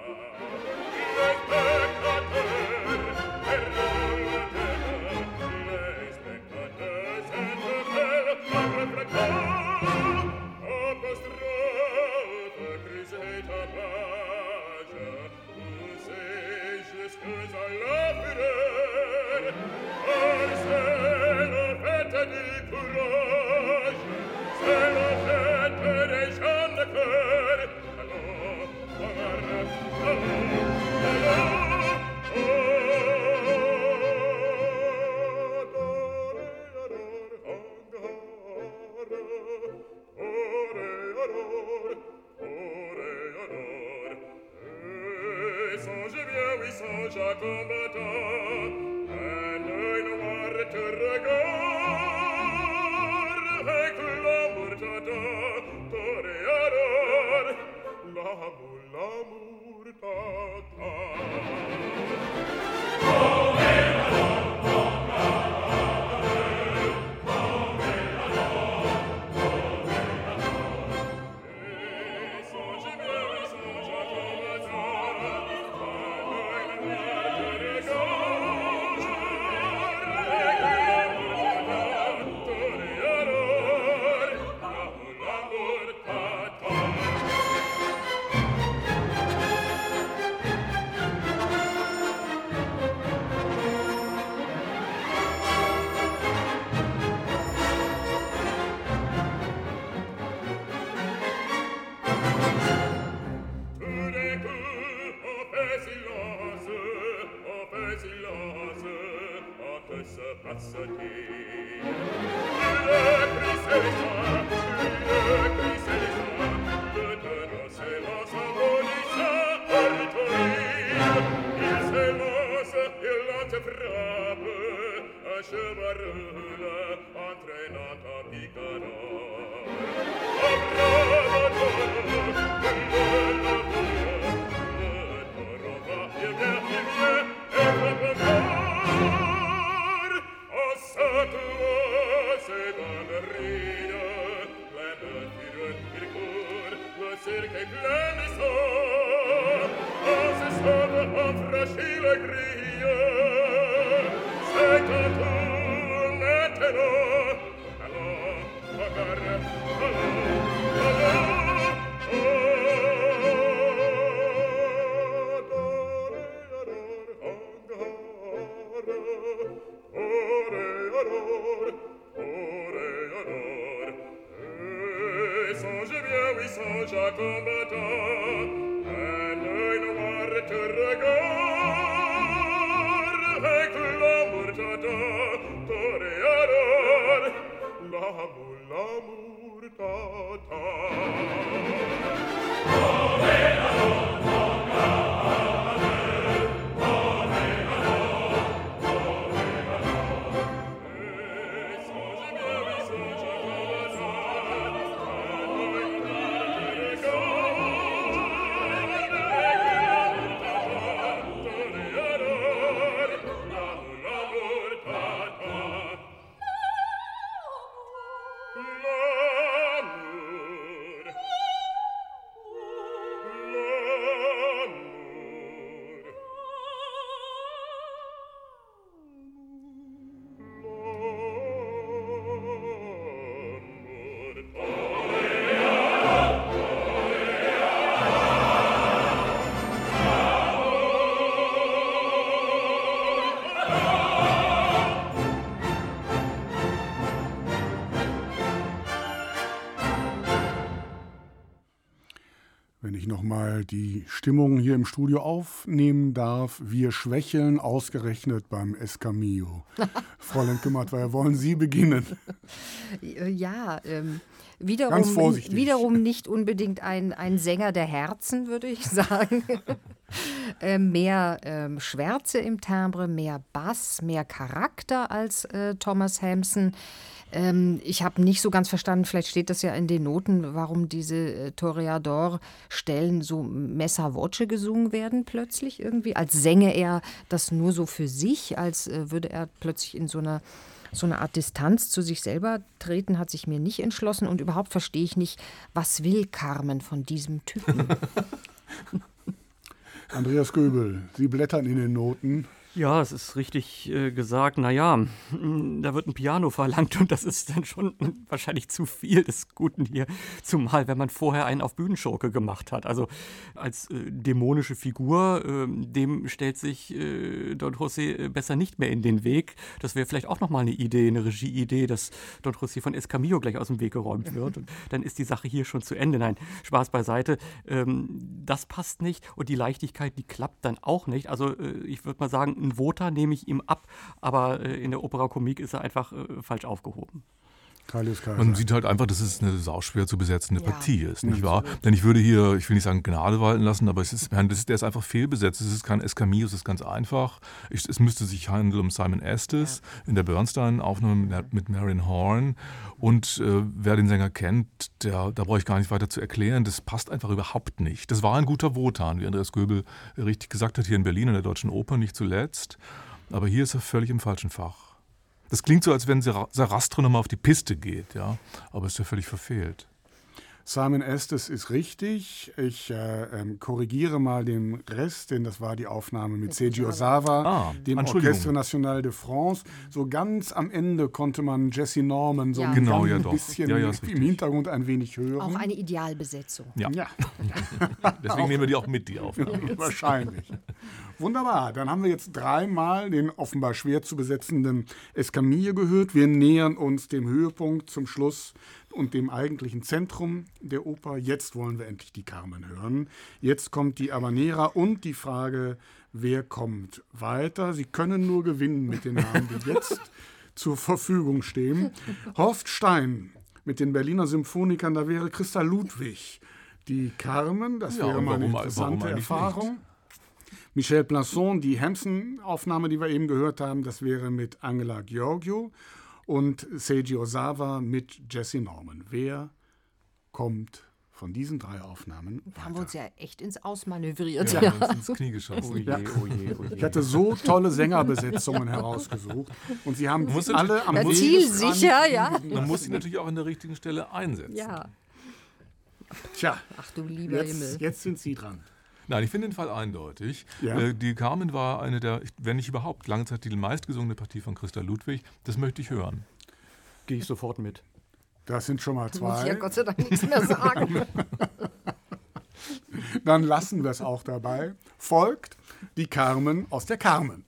B: Die Stimmung hier im Studio aufnehmen darf. Wir schwächeln ausgerechnet beim Escamillo. *laughs* Frau Lemke-Mattweier, wollen Sie beginnen?
D: Ja, ähm, wiederum, wiederum nicht unbedingt ein, ein Sänger der Herzen, würde ich *laughs* sagen. äh, mehr ähm, Schwärze im Timbre, mehr Bass, mehr Charakter als äh, Thomas Hampson. Ähm, ich habe nicht so ganz verstanden, vielleicht steht das ja in den Noten, warum diese äh, Toreador-Stellen so Messa Voce gesungen werden plötzlich irgendwie, als sänge er das nur so für sich, als äh, würde er plötzlich in so einer so eine Art Distanz zu sich selber treten, hat sich mir nicht entschlossen und überhaupt verstehe ich nicht, was will Carmen von diesem Typen? *laughs*
B: Andreas Göbel, Sie blättern in den Noten.
C: Ja, es ist richtig äh, gesagt. Naja, da wird ein Piano verlangt und das ist dann schon wahrscheinlich zu viel des Guten hier. Zumal, wenn man vorher einen auf Bühnenschurke gemacht hat. Also als äh, dämonische Figur, äh, dem stellt sich äh, Don José äh, besser nicht mehr in den Weg. Das wäre vielleicht auch nochmal eine Idee, eine Regieidee, dass Don José von Escamillo gleich aus dem Weg geräumt wird. Und dann ist die Sache hier schon zu Ende. Nein, Spaß beiseite. Ähm, das passt nicht und die Leichtigkeit, die klappt dann auch nicht. Also äh, ich würde mal sagen, Vota nehme ich ihm ab, aber äh, in der Opera Comique ist er einfach äh, falsch aufgehoben.
E: Man sieht halt einfach, dass es eine sauschwer zu besetzende ja. Partie ist, nicht wahr? Denn ich würde hier, ich will nicht sagen Gnade walten lassen, aber es ist, der ist einfach fehlbesetzt. Es ist kein Escamillo, es ist ganz einfach. Ich, es müsste sich handeln um Simon Estes ja. in der Bernstein-Aufnahme mit Marion Horn. Und äh, wer den Sänger kennt, der, da brauche ich gar nicht weiter zu erklären, das passt einfach überhaupt nicht. Das war ein guter Wotan, wie Andreas Göbel richtig gesagt hat, hier in Berlin in der Deutschen Oper nicht zuletzt. Aber hier ist er völlig im falschen Fach. Das klingt so, als wenn Sarastro nochmal auf die Piste geht, ja, aber ist ja völlig verfehlt.
B: Simon Estes ist richtig. Ich äh, ähm, korrigiere mal den Rest, denn das war die Aufnahme mit Seiji Osawa, ah, dem Orchestre National de France. So ganz am Ende konnte man Jesse Norman so ja.
E: genau,
B: ein
E: ja,
B: bisschen
E: ja,
B: im Hintergrund ein wenig hören.
D: Auch eine Idealbesetzung.
E: Ja. *laughs* Deswegen nehmen wir die auch mit, die Aufnahme.
B: Wahrscheinlich. Wunderbar, dann haben wir jetzt dreimal den offenbar schwer zu besetzenden Escamille gehört. Wir nähern uns dem Höhepunkt zum Schluss und dem eigentlichen Zentrum der Oper. Jetzt wollen wir endlich die Carmen hören. Jetzt kommt die Habanera und die Frage, wer kommt weiter. Sie können nur gewinnen mit den Namen, die jetzt *laughs* zur Verfügung stehen. Horst Stein mit den Berliner Symphonikern, da wäre Christa Ludwig. Die Carmen, das ja, wäre mal eine interessante Erfahrung. Nicht? Michel Plançon, die Hampson-Aufnahme, die wir eben gehört haben, das wäre mit Angela Giorgio und Seiji Osawa mit Jesse Norman. Wer kommt von diesen drei Aufnahmen.
D: Da haben wir uns ja echt ins Ausmanövriert.
E: Ja, ja. uns ins Knie geschossen. Oh je,
B: oh je, oh je. Ich hatte so *laughs* tolle Sängerbesetzungen herausgesucht und sie haben alle am
D: ja, Zielsicher, ja.
E: Man muss sie natürlich auch an der richtigen Stelle einsetzen.
D: Ja.
B: Tja,
D: ach du lieber
B: jetzt,
D: Himmel.
B: Jetzt sind Sie dran.
E: Nein, ich finde den Fall eindeutig.
B: Ja.
E: Äh, die Carmen war eine der, wenn nicht überhaupt, lange Zeit die meistgesungene Partie von Christa Ludwig. Das möchte ich hören.
C: Gehe ich sofort mit.
B: Das sind schon mal zwei. Muss
D: ich ja Gott sei Dank nichts mehr sagen. *laughs*
B: Dann lassen wir es auch dabei. Folgt die Carmen aus der Carmen.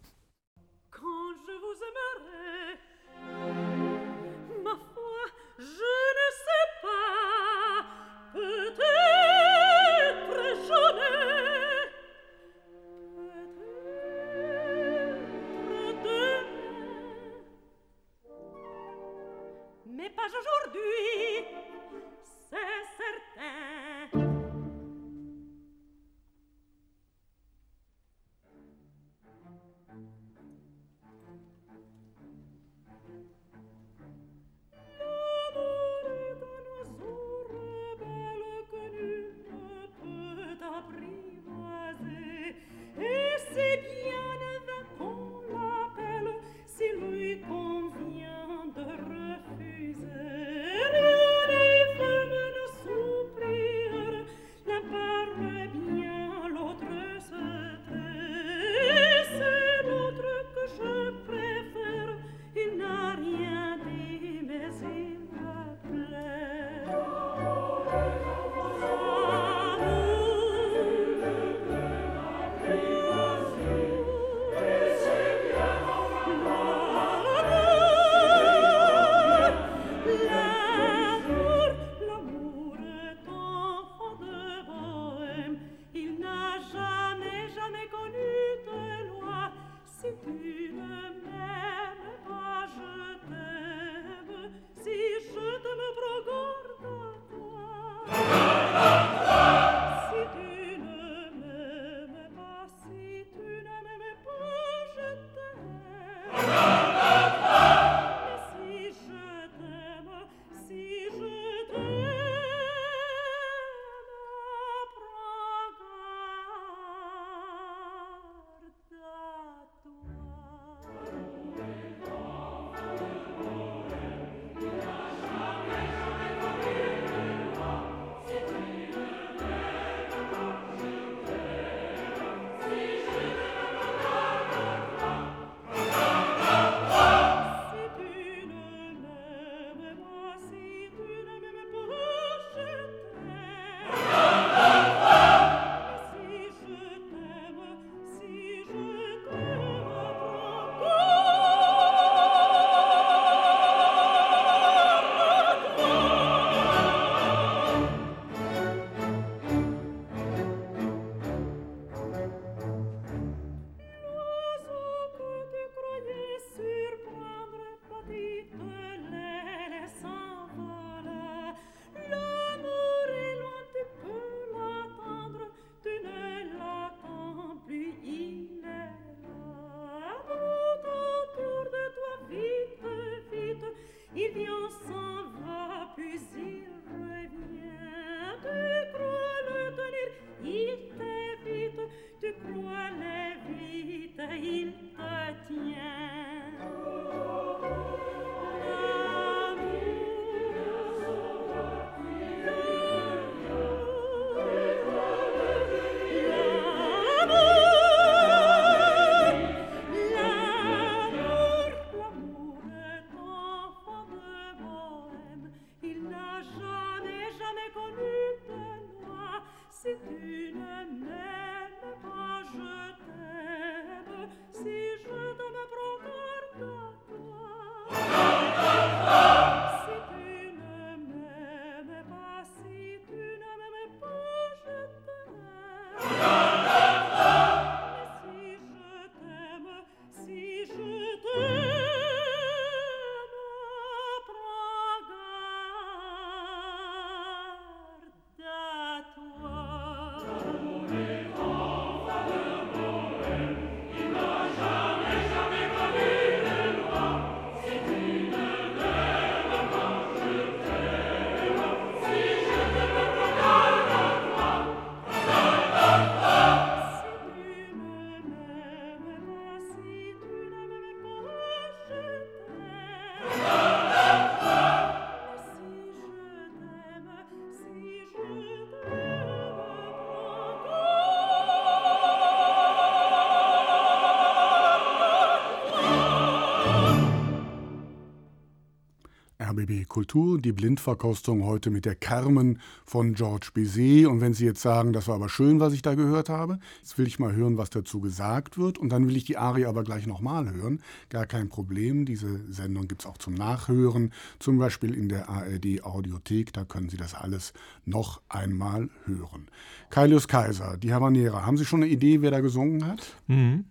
B: RBB Kultur, die Blindverkostung heute mit der Carmen von George Bizet. Und wenn Sie jetzt sagen, das war aber schön, was ich da gehört habe, jetzt will ich mal hören, was dazu gesagt wird. Und dann will ich die Arie aber gleich nochmal hören. Gar kein Problem. Diese Sendung gibt es auch zum Nachhören, zum Beispiel in der ARD Audiothek. Da können Sie das alles noch einmal hören. Kailius Kaiser, die Habanera. Haben Sie schon eine Idee, wer da gesungen hat?
E: Mhm.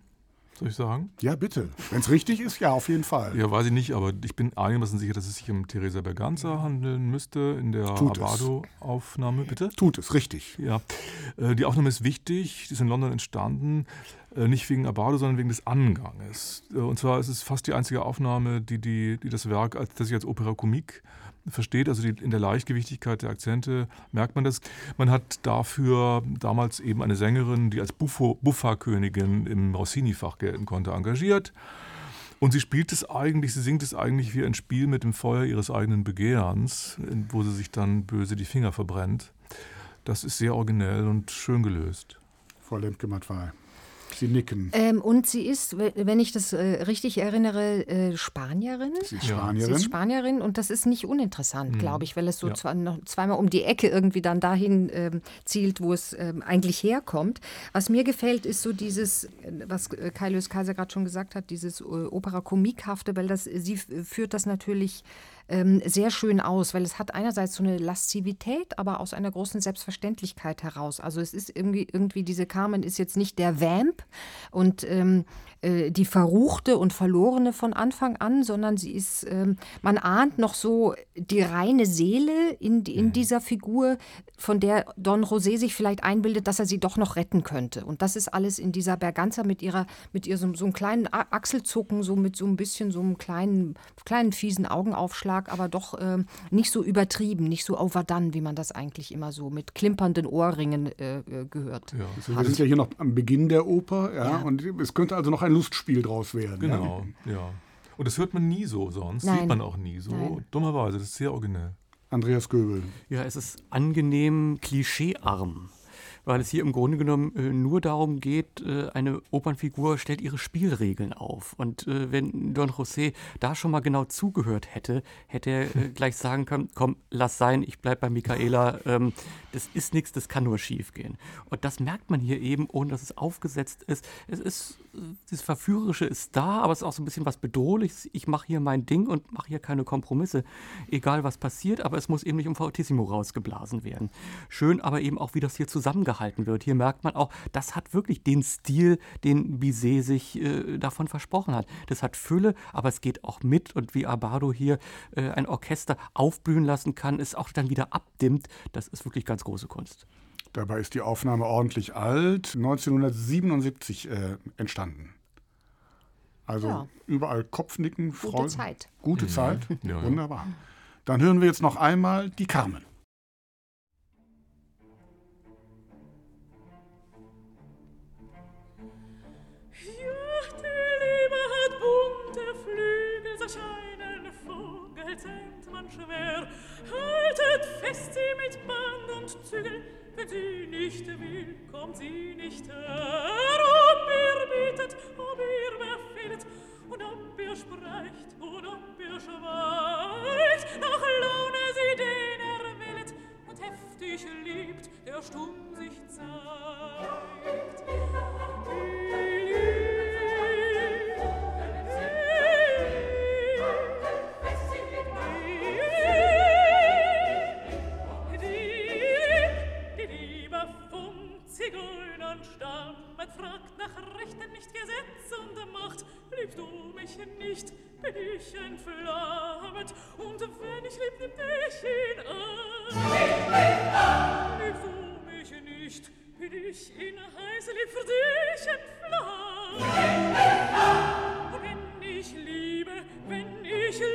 E: Soll ich sagen?
B: Ja, bitte. Wenn es richtig ist, ja, auf jeden Fall.
E: Ja, weiß ich nicht, aber ich bin einigermaßen sicher, dass es sich um Theresa Berganza handeln müsste in der Abado-Aufnahme. Bitte?
B: Tut es, richtig.
E: Ja. Äh, die Aufnahme ist wichtig, die ist in London entstanden. Äh, nicht wegen Abado, sondern wegen des Anganges. Äh, und zwar ist es fast die einzige Aufnahme, die, die, die das Werk als, das sich als Opera Comique versteht, also die, in der Leichtgewichtigkeit der Akzente merkt man das. Man hat dafür damals eben eine Sängerin, die als Buffa-Königin im Rossini-Fach gelten konnte, engagiert. Und sie spielt es eigentlich, sie singt es eigentlich wie ein Spiel mit dem Feuer ihres eigenen Begehrens, wo sie sich dann böse die Finger verbrennt. Das ist sehr originell und schön gelöst.
B: Frau Lemke-Matwei. Sie nicken.
D: Ähm, und sie ist, wenn ich das äh, richtig erinnere, äh, Spanierin.
B: Sie ist Spanierin.
D: Sie ist Spanierin und das ist nicht uninteressant, mhm. glaube ich, weil es so ja. zwar noch zweimal um die Ecke irgendwie dann dahin äh, zielt, wo es ähm, eigentlich herkommt. Was mir gefällt, ist so dieses, was äh, Kai Lös Kaiser gerade schon gesagt hat, dieses äh, Opera-Komikhafte, weil das, sie führt das natürlich ähm, sehr schön aus, weil es hat einerseits so eine Laszivität, aber aus einer großen Selbstverständlichkeit heraus. Also es ist irgendwie, irgendwie diese Carmen ist jetzt nicht der Vamp und ähm, äh, die Verruchte und Verlorene von Anfang an, sondern sie ist, ähm, man ahnt noch so die reine Seele in, in mhm. dieser Figur, von der Don José sich vielleicht einbildet, dass er sie doch noch retten könnte. Und das ist alles in dieser Berganza mit ihrer, mit ihr so, so einem kleinen Achselzucken, so mit so ein bisschen so einem kleinen, kleinen fiesen Augenaufschlag, aber doch ähm, nicht so übertrieben, nicht so overdone, wie man das eigentlich immer so mit klimpernden Ohrringen äh, äh gehört.
B: Ja. Also wir sind ja hier noch am Beginn der Oper, ja, ja. und es könnte also noch ein Lustspiel draus werden.
E: Genau, ja. ja. Und das hört man nie so sonst, Nein. sieht man auch nie so. Nein. Dummerweise, das ist sehr originell.
B: Andreas Göbel.
C: Ja, es ist angenehm klischeearm weil es hier im Grunde genommen äh, nur darum geht, äh, eine Opernfigur stellt ihre Spielregeln auf. Und äh, wenn Don José da schon mal genau zugehört hätte, hätte er *laughs* gleich sagen können, komm, lass sein, ich bleib bei Michaela, ähm, das ist nichts, das kann nur schief gehen. Und das merkt man hier eben, ohne dass es aufgesetzt ist. Es ist, das Verführerische ist da, aber es ist auch so ein bisschen was Bedrohliches. Ich mache hier mein Ding und mache hier keine Kompromisse, egal was passiert, aber es muss eben nicht um Fortissimo rausgeblasen werden. Schön aber eben auch, wie das hier zusammengehalten gehalten wird. Hier merkt man auch, das hat wirklich den Stil, den Bizet sich äh, davon versprochen hat. Das hat Fülle, aber es geht auch mit und wie Abado hier äh, ein Orchester aufblühen lassen kann, es auch dann wieder abdimmt, das ist wirklich ganz große Kunst.
B: Dabei ist die Aufnahme ordentlich alt, 1977 äh, entstanden. Also ja. überall Kopfnicken,
D: Freude. Gute Zeit.
B: Gute ja. Zeit, *laughs* ja, wunderbar. Dann hören wir jetzt noch einmal die Carmen.
G: Vogel zähmt man schwer, haltet fest sie mit Band und Zügel, sie nicht will, kommt sie nicht her. Ob er bietet, ob er befehlt, und ob er spricht, und ob er schweigt, nach Laune sie den er wählt, und heftig liebt, der stumm sich zeigt. Rechten nicht Gesetz und Macht, liebst du mich nicht, bin ich entflammet, und wenn ich lieb, nimm dich in an. Liebst du mich nicht, bin ich in heiße Lieb für dich entflammet. Wenn ich liebe, wenn ich liebe,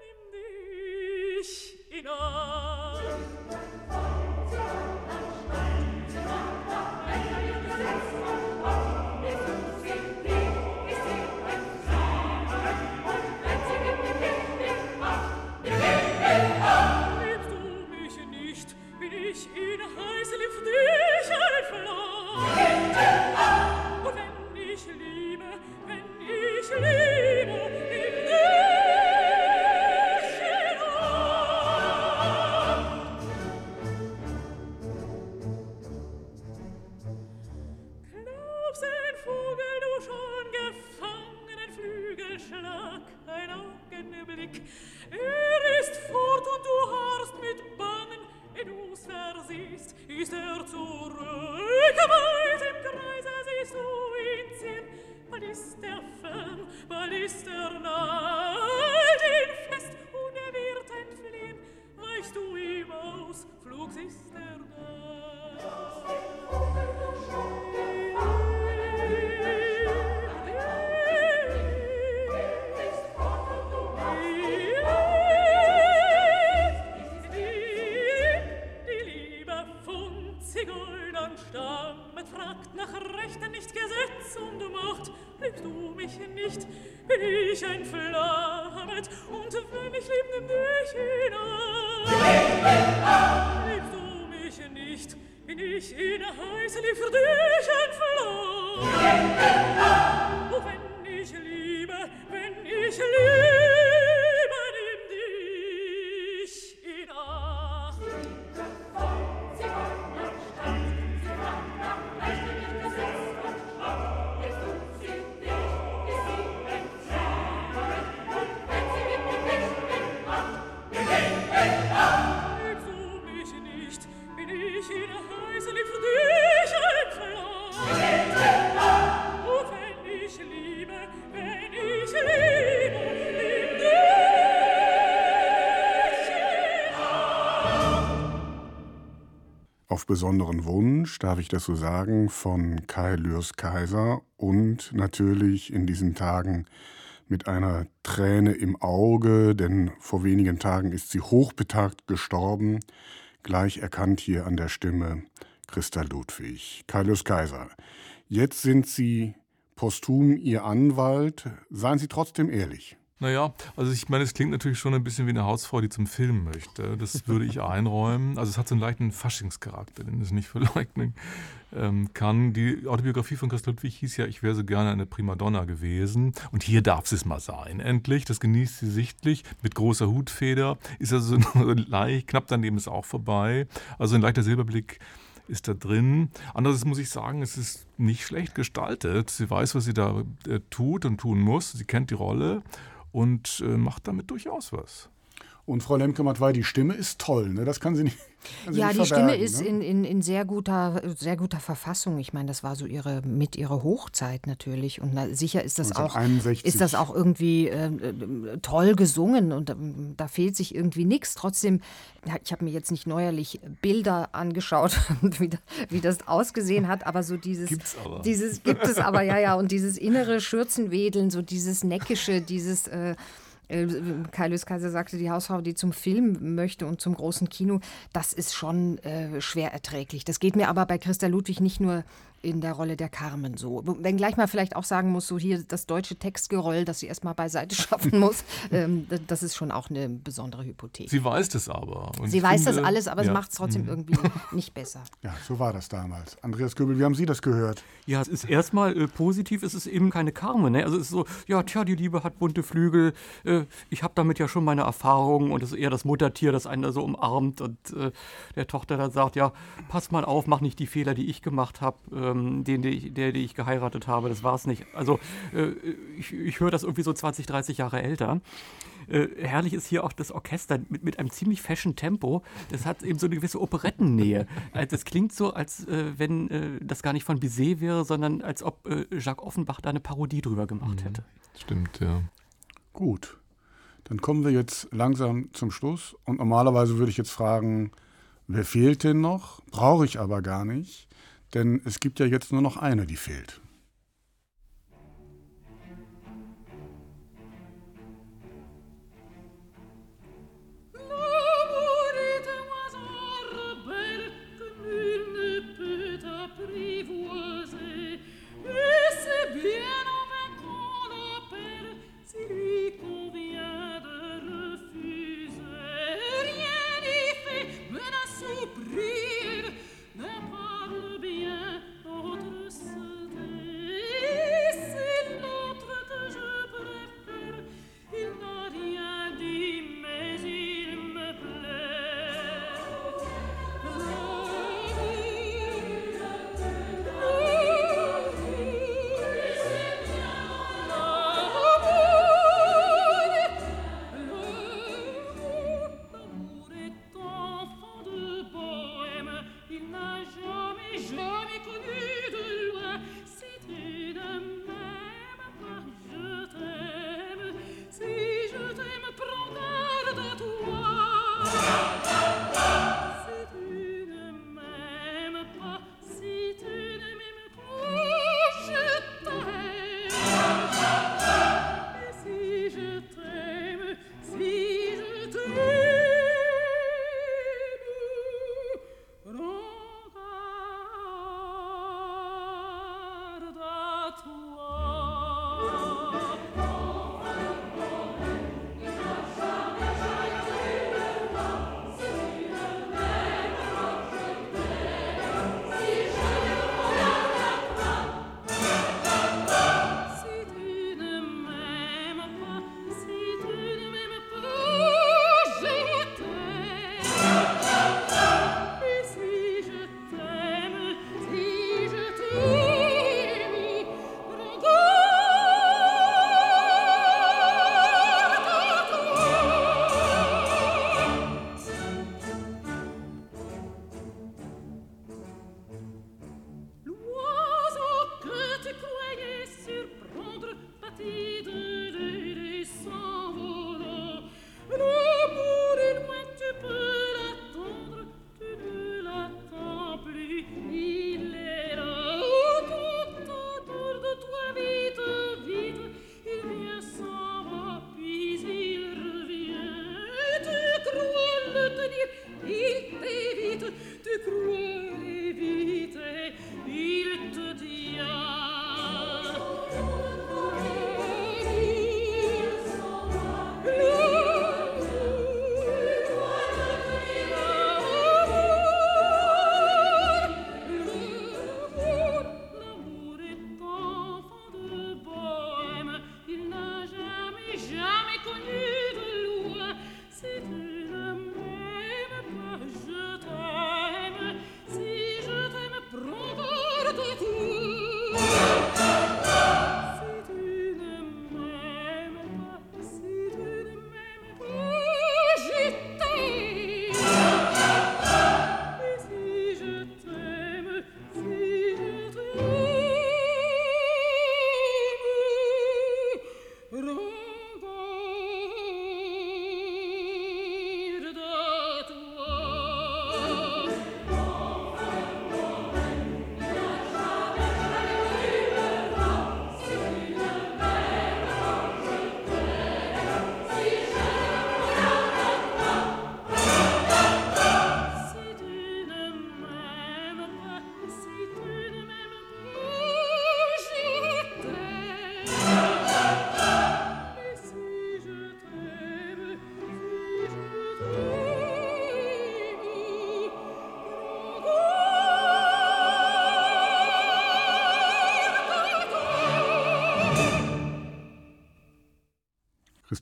G: nimm dich in an.
B: Besonderen Wunsch, darf ich das so sagen, von Kai Lürs Kaiser und natürlich in diesen Tagen mit einer Träne im Auge, denn vor wenigen Tagen ist sie hochbetagt gestorben, gleich erkannt hier an der Stimme Christa Ludwig. Kai Lürs Kaiser, jetzt sind Sie posthum Ihr Anwalt, seien Sie trotzdem ehrlich.
E: Naja, also ich meine, es klingt natürlich schon ein bisschen wie eine Hausfrau, die zum Film möchte. Das würde ich *laughs* einräumen. Also es hat so einen leichten Faschingscharakter, den es nicht verleugnen ähm, kann. Die Autobiografie von Christ Ludwig hieß ja, ich wäre so gerne eine Primadonna gewesen. Und hier darf es mal sein, endlich. Das genießt sie sichtlich mit großer Hutfeder. Ist also so *laughs* leicht, knapp daneben ist auch vorbei. Also ein leichter Silberblick ist da drin. Andererseits muss ich sagen, es ist nicht schlecht gestaltet. Sie weiß, was sie da äh, tut und tun muss. Sie kennt die Rolle und äh, macht damit durchaus was.
B: Und Frau Lemke-Matwei, die Stimme ist toll, ne? das kann sie nicht. *laughs* Kann sie
D: ja,
B: nicht
D: die Stimme
B: ne?
D: ist in, in, in sehr, guter, sehr guter Verfassung. Ich meine, das war so ihre, mit ihrer Hochzeit natürlich. Und na, sicher ist das, auch, ist das auch irgendwie äh, toll gesungen und äh, da fehlt sich irgendwie nichts. Trotzdem, ich habe mir jetzt nicht neuerlich Bilder angeschaut, *laughs* wie, wie das ausgesehen hat, aber so dieses.
E: Gibt's aber.
D: Dieses gibt es aber, ja, ja. Und dieses innere Schürzenwedeln, so dieses Neckische, dieses. Äh, Kai Lüß Kaiser sagte, die Hausfrau, die zum Film möchte und zum großen Kino, das ist schon äh, schwer erträglich. Das geht mir aber bei Christa Ludwig nicht nur in der Rolle der Carmen so. Wenngleich man vielleicht auch sagen muss, so hier das deutsche Textgeroll, das sie erstmal beiseite *laughs* schaffen muss, ähm, das ist schon auch eine besondere Hypothek.
E: Sie weiß das aber.
D: sie weiß finde, das alles, aber ja. es macht es trotzdem mhm. irgendwie *laughs* nicht besser.
B: Ja, so war das damals. Andreas Göbel, wie haben Sie das gehört?
C: Ja, es ist erstmal äh, positiv, es ist eben keine Carmen. Ne? Also es ist so, ja, tja, die Liebe hat bunte Flügel. Äh, ich habe damit ja schon meine Erfahrungen und es ist eher das Muttertier, das einen da so umarmt und äh, der Tochter dann sagt, ja, pass mal auf, mach nicht die Fehler, die ich gemacht habe, ähm, den, der, der, die ich geheiratet habe, das war es nicht. Also äh, ich, ich höre das irgendwie so 20, 30 Jahre älter. Äh, herrlich ist hier auch das Orchester mit, mit einem ziemlich fashion Tempo. Das hat eben so eine gewisse Operettennähe. Also das klingt so, als äh, wenn äh, das gar nicht von Bizet wäre, sondern als ob äh, Jacques Offenbach da eine Parodie drüber gemacht mhm. hätte.
E: Stimmt, ja.
B: Gut. Dann kommen wir jetzt langsam zum Schluss. Und normalerweise würde ich jetzt fragen, wer fehlt denn noch? Brauche ich aber gar nicht, denn es gibt ja jetzt nur noch eine, die fehlt.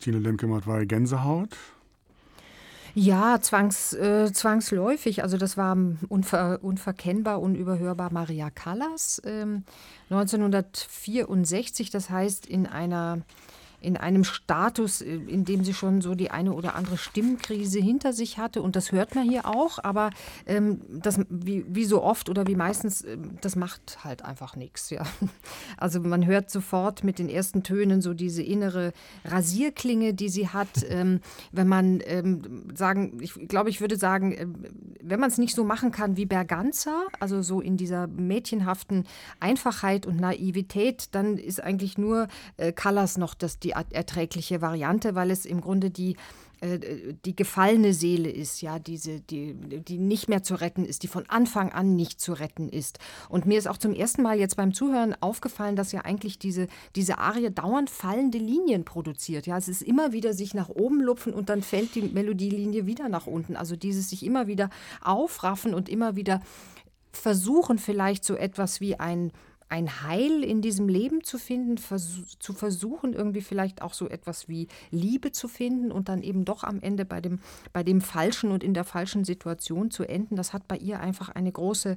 B: Christine Lemke-Matt war Gänsehaut.
D: Ja, zwangs, äh, zwangsläufig. Also das war unver, unverkennbar, unüberhörbar Maria Callas ähm, 1964. Das heißt in einer in einem Status, äh, in dem sie schon so die eine oder andere Stimmkrise hinter sich hatte. Und das hört man hier auch, aber ähm, das, wie, wie so oft oder wie meistens, äh, das macht halt einfach nichts. Ja. *laughs* Also man hört sofort mit den ersten Tönen so diese innere Rasierklinge, die sie hat. *laughs* Ähm, wenn man ähm, sagen, ich glaube, ich würde sagen, äh, wenn man es nicht so machen kann wie Berganza, also so in dieser mädchenhaften Einfachheit und Naivität, dann ist eigentlich nur äh, Callas noch das, die erträgliche Variante, weil es im Grunde die äh, die gefallene Seele ist, ja, diese, die, die nicht mehr zu retten ist, die von Anfang an nicht zu retten ist. Und mir ist auch zum ersten Mal jetzt beim Zuhören aufgefallen, dass ja eigentlich diese, diese Arie dauernd fallende Linien produziert. Ja, es ist immer wieder sich nach oben lupfen und dann fällt die Melodielinie wieder nach unten. Also dieses sich immer wieder aufraffen und immer wieder versuchen, vielleicht so etwas wie ein ein Heil in diesem Leben zu finden, vers zu versuchen, irgendwie vielleicht auch so etwas wie Liebe zu finden und dann eben doch am Ende bei dem, bei dem Falschen und in der falschen Situation zu enden, das hat bei ihr einfach eine große,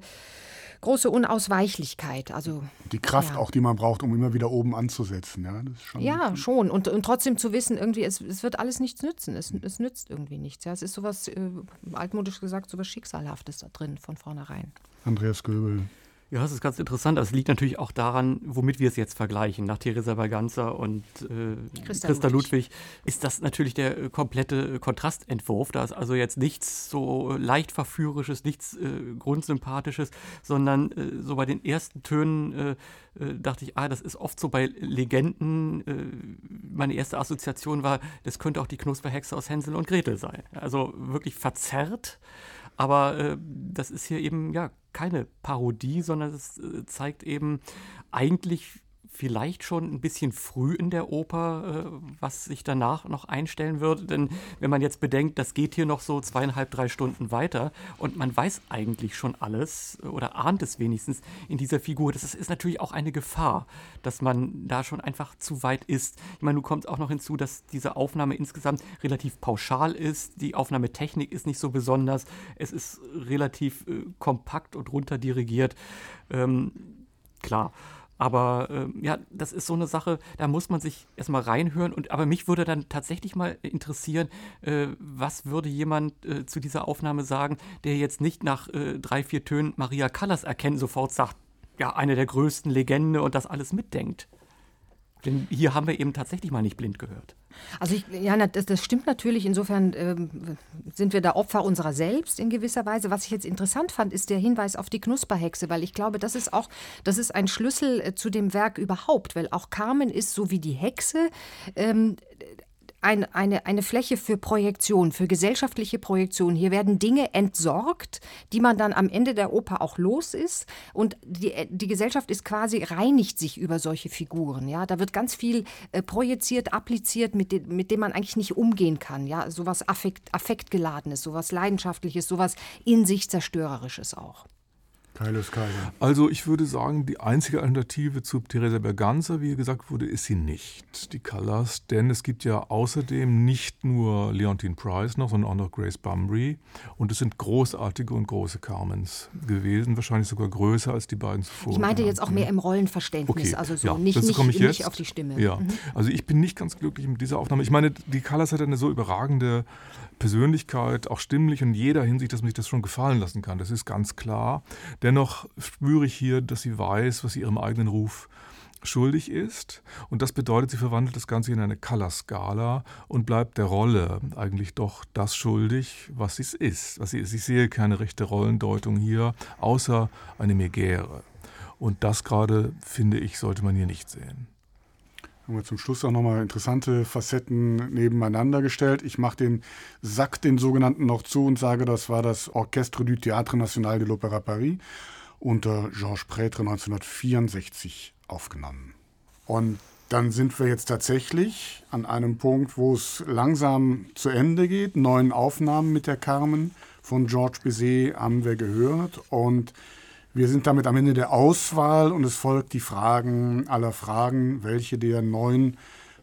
D: große Unausweichlichkeit. Also,
B: die Kraft ja. auch, die man braucht, um immer wieder oben anzusetzen. Ja,
D: schon ja schon. Und, und trotzdem zu wissen, irgendwie, es, es wird alles nichts nützen. Es, es nützt irgendwie nichts. Ja. Es ist sowas, äh, altmodisch gesagt, sowas Schicksalhaftes da drin von vornherein.
B: Andreas Göbel.
C: Ja, das ist ganz interessant. Das liegt natürlich auch daran, womit wir es jetzt vergleichen. Nach Theresa Berganza und äh, Christa, Christa Ludwig. Ludwig ist das natürlich der äh, komplette Kontrastentwurf. Da ist also jetzt nichts so leicht verführerisches, nichts äh, grundsympathisches, sondern äh, so bei den ersten Tönen äh, äh, dachte ich, ah, das ist oft so bei Legenden. meine erste Assoziation war, das könnte auch die Knusperhexe aus Hänsel und Gretel sein. Also wirklich verzerrt. Aber äh, das ist hier eben ja keine Parodie, sondern es äh, zeigt eben eigentlich vielleicht schon ein bisschen früh in der Oper, äh, was sich danach noch einstellen würde. Denn wenn man jetzt bedenkt, das geht hier noch so zweieinhalb, drei Stunden weiter und man weiß eigentlich schon alles oder ahnt es wenigstens in dieser Figur, das ist, ist natürlich auch eine Gefahr, dass man da schon einfach zu weit ist. Ich meine, nun kommt auch noch hinzu, dass diese Aufnahme insgesamt relativ pauschal ist. Die Aufnahmetechnik ist nicht so besonders. Es ist relativ äh, kompakt und runterdirigiert. Ähm, klar. Aber äh, ja, das ist so eine Sache, da muss man sich erstmal reinhören. Und, aber mich würde dann tatsächlich mal interessieren, äh, was würde jemand äh, zu dieser Aufnahme sagen, der jetzt nicht nach äh, drei, vier Tönen Maria Callas erkennen, sofort sagt, ja, eine der größten Legende und das alles mitdenkt. Denn hier haben wir eben tatsächlich mal nicht blind gehört.
D: Also ich, ja, das, das, stimmt natürlich. Insofern ähm, sind wir da Opfer unserer selbst in gewisser Weise. Was ich jetzt interessant fand, ist der Hinweis auf die Knusperhexe, weil ich glaube, das ist auch, das ist ein Schlüssel äh, zu dem Werk überhaupt, weil auch Carmen ist so wie die Hexe ähm, ein, eine, eine Fläche für Projektion, für gesellschaftliche Projektion. Hier werden Dinge entsorgt, die man dann am Ende der Oper auch los ist. Und die, die Gesellschaft ist quasi, reinigt sich über solche Figuren. Ja? Da wird ganz viel äh, projiziert, appliziert, mit, de, mit dem man eigentlich nicht umgehen kann. Ja? Sowas Affekt, Affektgeladenes, sowas Leidenschaftliches, sowas in sich Zerstörerisches auch.
B: Keiles Keile.
E: Also ich würde sagen, die einzige Alternative zu Theresa Berganza, wie gesagt wurde, ist sie nicht, die Callas. Denn es gibt ja außerdem nicht nur Leontine Price noch, sondern auch noch Grace Bumbry. Und es sind großartige und große Carmens gewesen, wahrscheinlich sogar größer als die beiden zuvor.
D: Ich meinte jetzt auch mehr im Rollenverständnis,
E: okay.
D: also so
E: ja,
D: nicht, nicht, nicht, auf die Stimme.
E: Ja, mhm. also ich bin nicht ganz glücklich mit dieser Aufnahme. Ich meine, die Callas hat eine so überragende Persönlichkeit, auch stimmlich in jeder Hinsicht, dass man sich das schon gefallen lassen kann. Das ist ganz klar. Dennoch spüre ich hier, dass sie weiß, was sie ihrem eigenen Ruf schuldig ist. Und das bedeutet, sie verwandelt das Ganze in eine Color-Skala und bleibt der Rolle eigentlich doch das schuldig, was sie ist. Was sie ist. Ich sehe keine rechte Rollendeutung hier, außer eine Megäre. Und das gerade, finde ich, sollte man hier nicht sehen
B: haben wir zum Schluss auch nochmal interessante Facetten nebeneinander gestellt. Ich mache den Sack, den sogenannten, noch zu und sage, das war das Orchestre du Théâtre National de l'Opéra Paris unter Georges Prêtre 1964 aufgenommen. Und dann sind wir jetzt tatsächlich an einem Punkt, wo es langsam zu Ende geht. Neun Aufnahmen mit der Carmen von Georges Bizet haben wir gehört und wir sind damit am Ende der Auswahl und es folgt die Fragen aller Fragen, welche der neun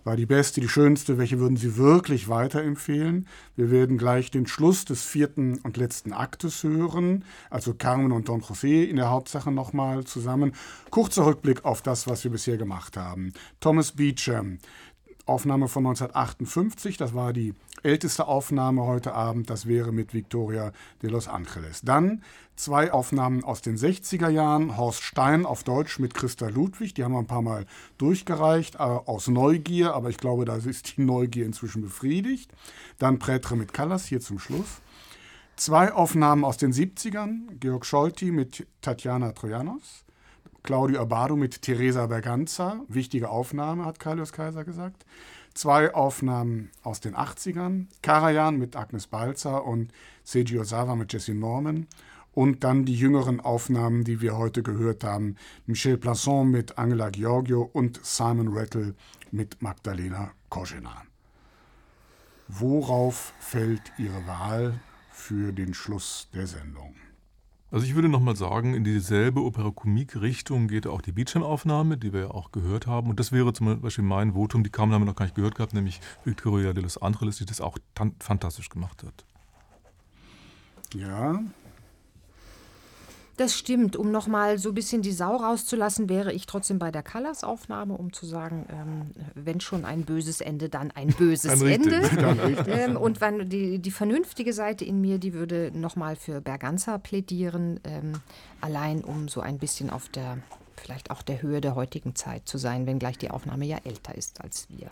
B: war die beste, die schönste, welche würden Sie wirklich weiterempfehlen? Wir werden gleich den Schluss des vierten und letzten Aktes hören, also Carmen und Don José in der Hauptsache nochmal zusammen. Kurzer Rückblick auf das, was wir bisher gemacht haben. Thomas Beecham, Aufnahme von 1958, das war die älteste Aufnahme heute Abend, das wäre mit Victoria de Los Angeles. Dann zwei Aufnahmen aus den 60er Jahren, Horst Stein auf Deutsch mit Christa Ludwig, die haben wir ein paar Mal durchgereicht, äh, aus Neugier, aber ich glaube, da ist die Neugier inzwischen befriedigt. Dann Prätre mit Callas, hier zum Schluss. Zwei Aufnahmen aus den 70ern, Georg Scholti mit Tatjana Trojanos. Claudio Abado mit Teresa Berganza. Wichtige Aufnahme, hat Carlos Kaiser gesagt. Zwei Aufnahmen aus den 80ern. Karajan mit Agnes Balzer und Seiji Osawa mit Jesse Norman. Und dann die jüngeren Aufnahmen, die wir heute gehört haben. Michel Plasson mit Angela Giorgio und Simon Rattle mit Magdalena Koschena. Worauf fällt Ihre Wahl für den Schluss der Sendung?
E: Also ich würde nochmal sagen, in dieselbe Opera-Komik-Richtung geht auch die Beecham-Aufnahme, die wir ja auch gehört haben. Und das wäre zum Beispiel mein Votum, die Carmen haben wir noch gar nicht gehört gehabt, nämlich Victoria de los Angeles, die das auch fantastisch gemacht hat.
B: Ja,
D: das stimmt. Um nochmal so ein bisschen die Sau rauszulassen, wäre ich trotzdem bei der Callas-Aufnahme, um zu sagen, ähm, wenn schon ein böses Ende, dann ein *laughs* böses
E: richtig.
D: Ende. Ähm, und wenn die, die vernünftige Seite in mir, die würde nochmal für Berganza plädieren, ähm, allein um so ein bisschen auf der, vielleicht auch der Höhe der heutigen Zeit zu sein, wenngleich die Aufnahme ja älter ist als wir.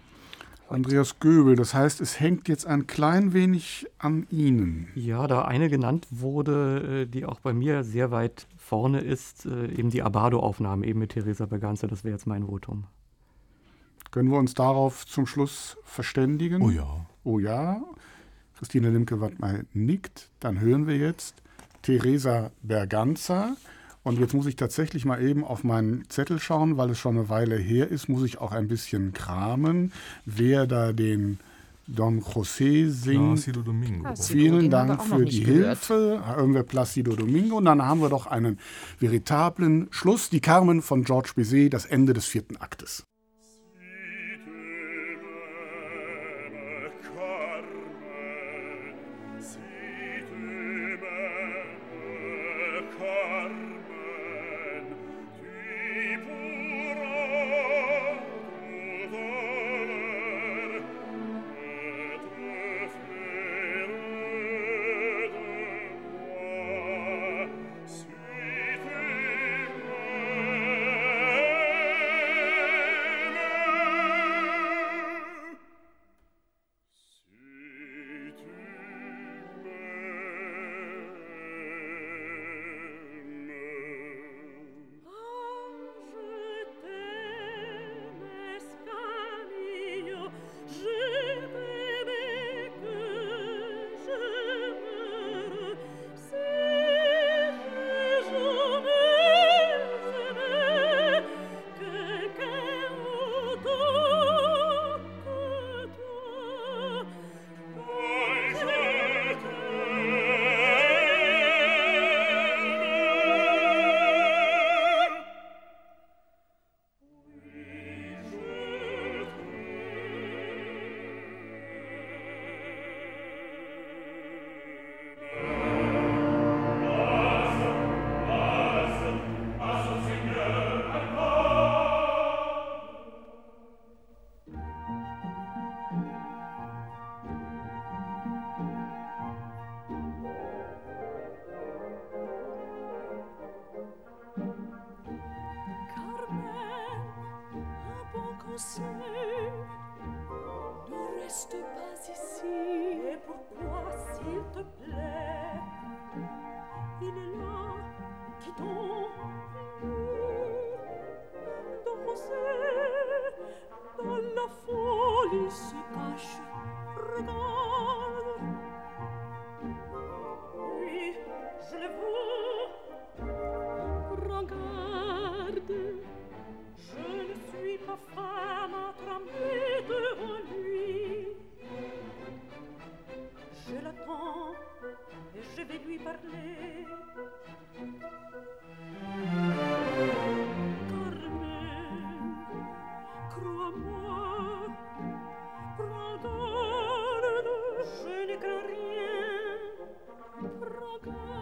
B: Andreas Göbel, das heißt, es hängt jetzt ein klein wenig an Ihnen.
C: Ja, da eine genannt wurde, äh, die auch bei mir sehr weit vorne ist, äh, eben die Abado-Aufnahme, eben mit Theresa Berganza, das wäre jetzt mein Votum.
B: Können wir uns darauf zum Schluss verständigen?
E: Oh ja.
B: Oh ja. Christine Limke-Wattmeier nickt. Dann hören wir jetzt Theresa Berganza. Und jetzt muss ich tatsächlich mal eben auf meinen Zettel schauen, weil es schon eine Weile her ist, muss ich auch ein bisschen kramen, wer da den Don José singt.
E: Placido Domingo.
D: Placido.
B: Vielen Dank für die
D: gehört.
B: Hilfe. Hören wir Placido Domingo. Und dann haben wir doch einen veritablen Schluss. Die Carmen von Georges Bizet, das Ende des vierten Aktes.
G: come.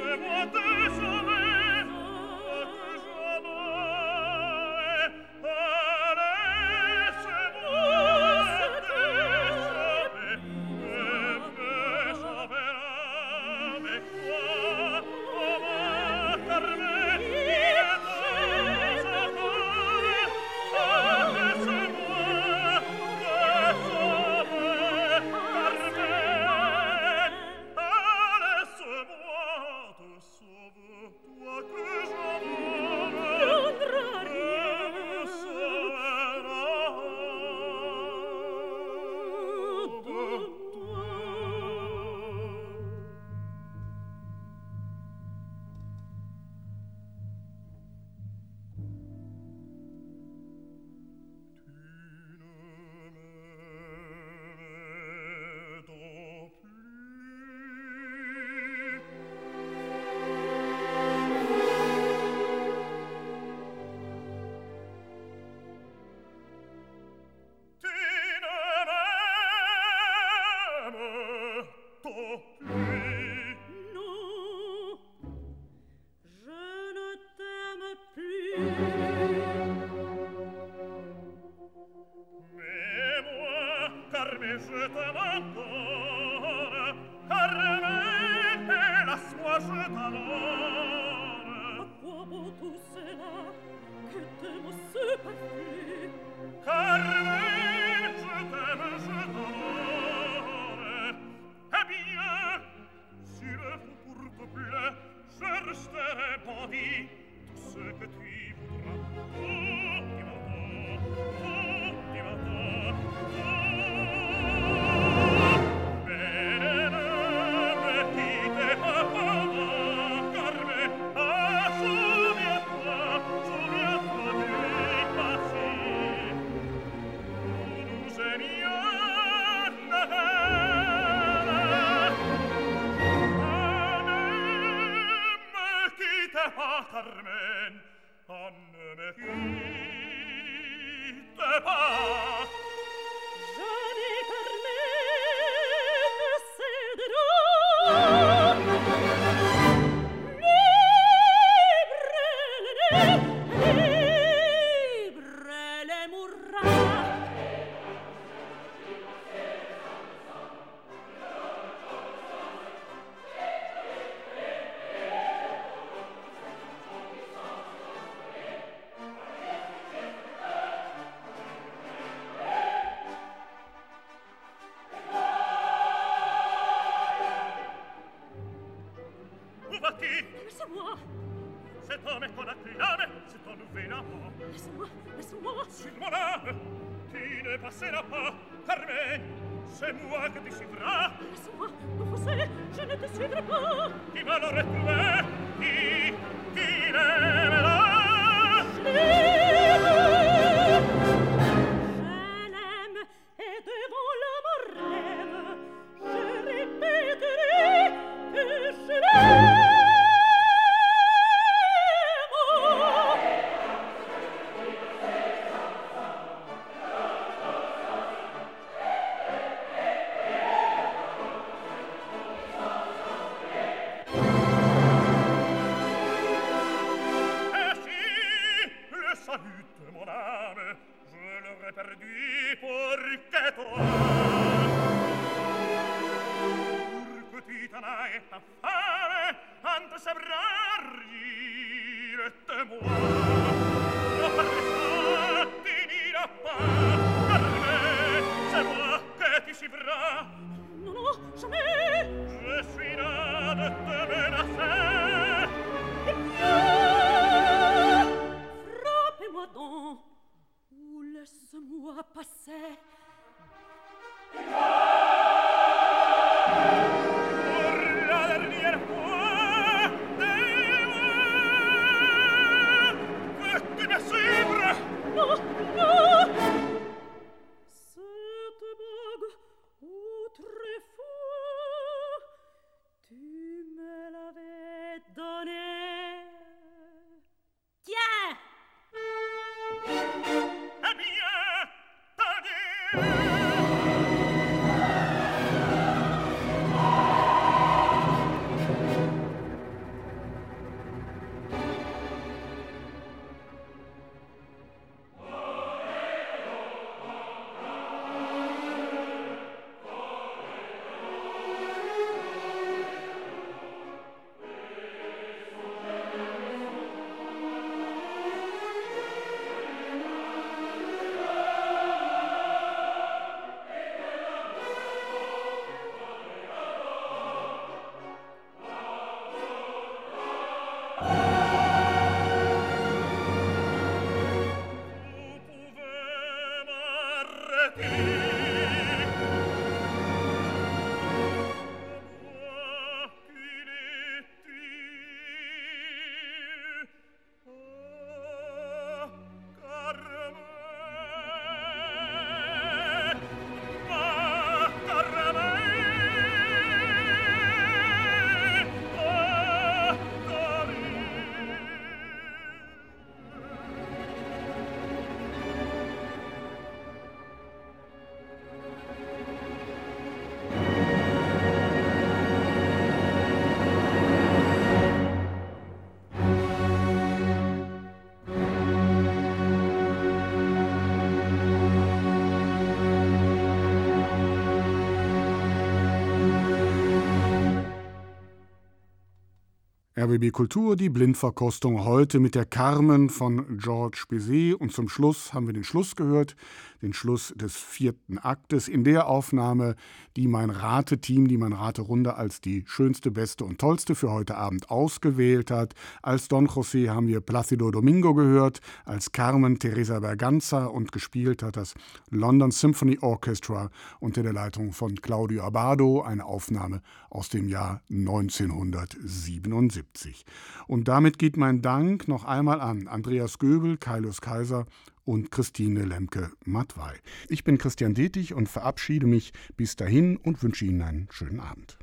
G: Ego te
B: RBB Kultur, die Blindverkostung heute mit der Carmen von Georges Bizet. Und zum Schluss haben wir den Schluss gehört, den Schluss des vierten Aktes in der Aufnahme, die mein Rateteam, die mein Raterunde als die schönste, beste und tollste für heute Abend ausgewählt hat. Als Don José haben wir Plácido Domingo gehört, als Carmen Teresa Berganza und gespielt hat das London Symphony Orchestra unter der Leitung von Claudio Abado, eine Aufnahme aus dem Jahr 1977. 1970. Und damit geht mein Dank noch einmal an Andreas Göbel, Kaius Kaiser und Christine Lemke-Matwei. Ich bin Christian Detig und verabschiede mich bis dahin und wünsche Ihnen einen schönen Abend.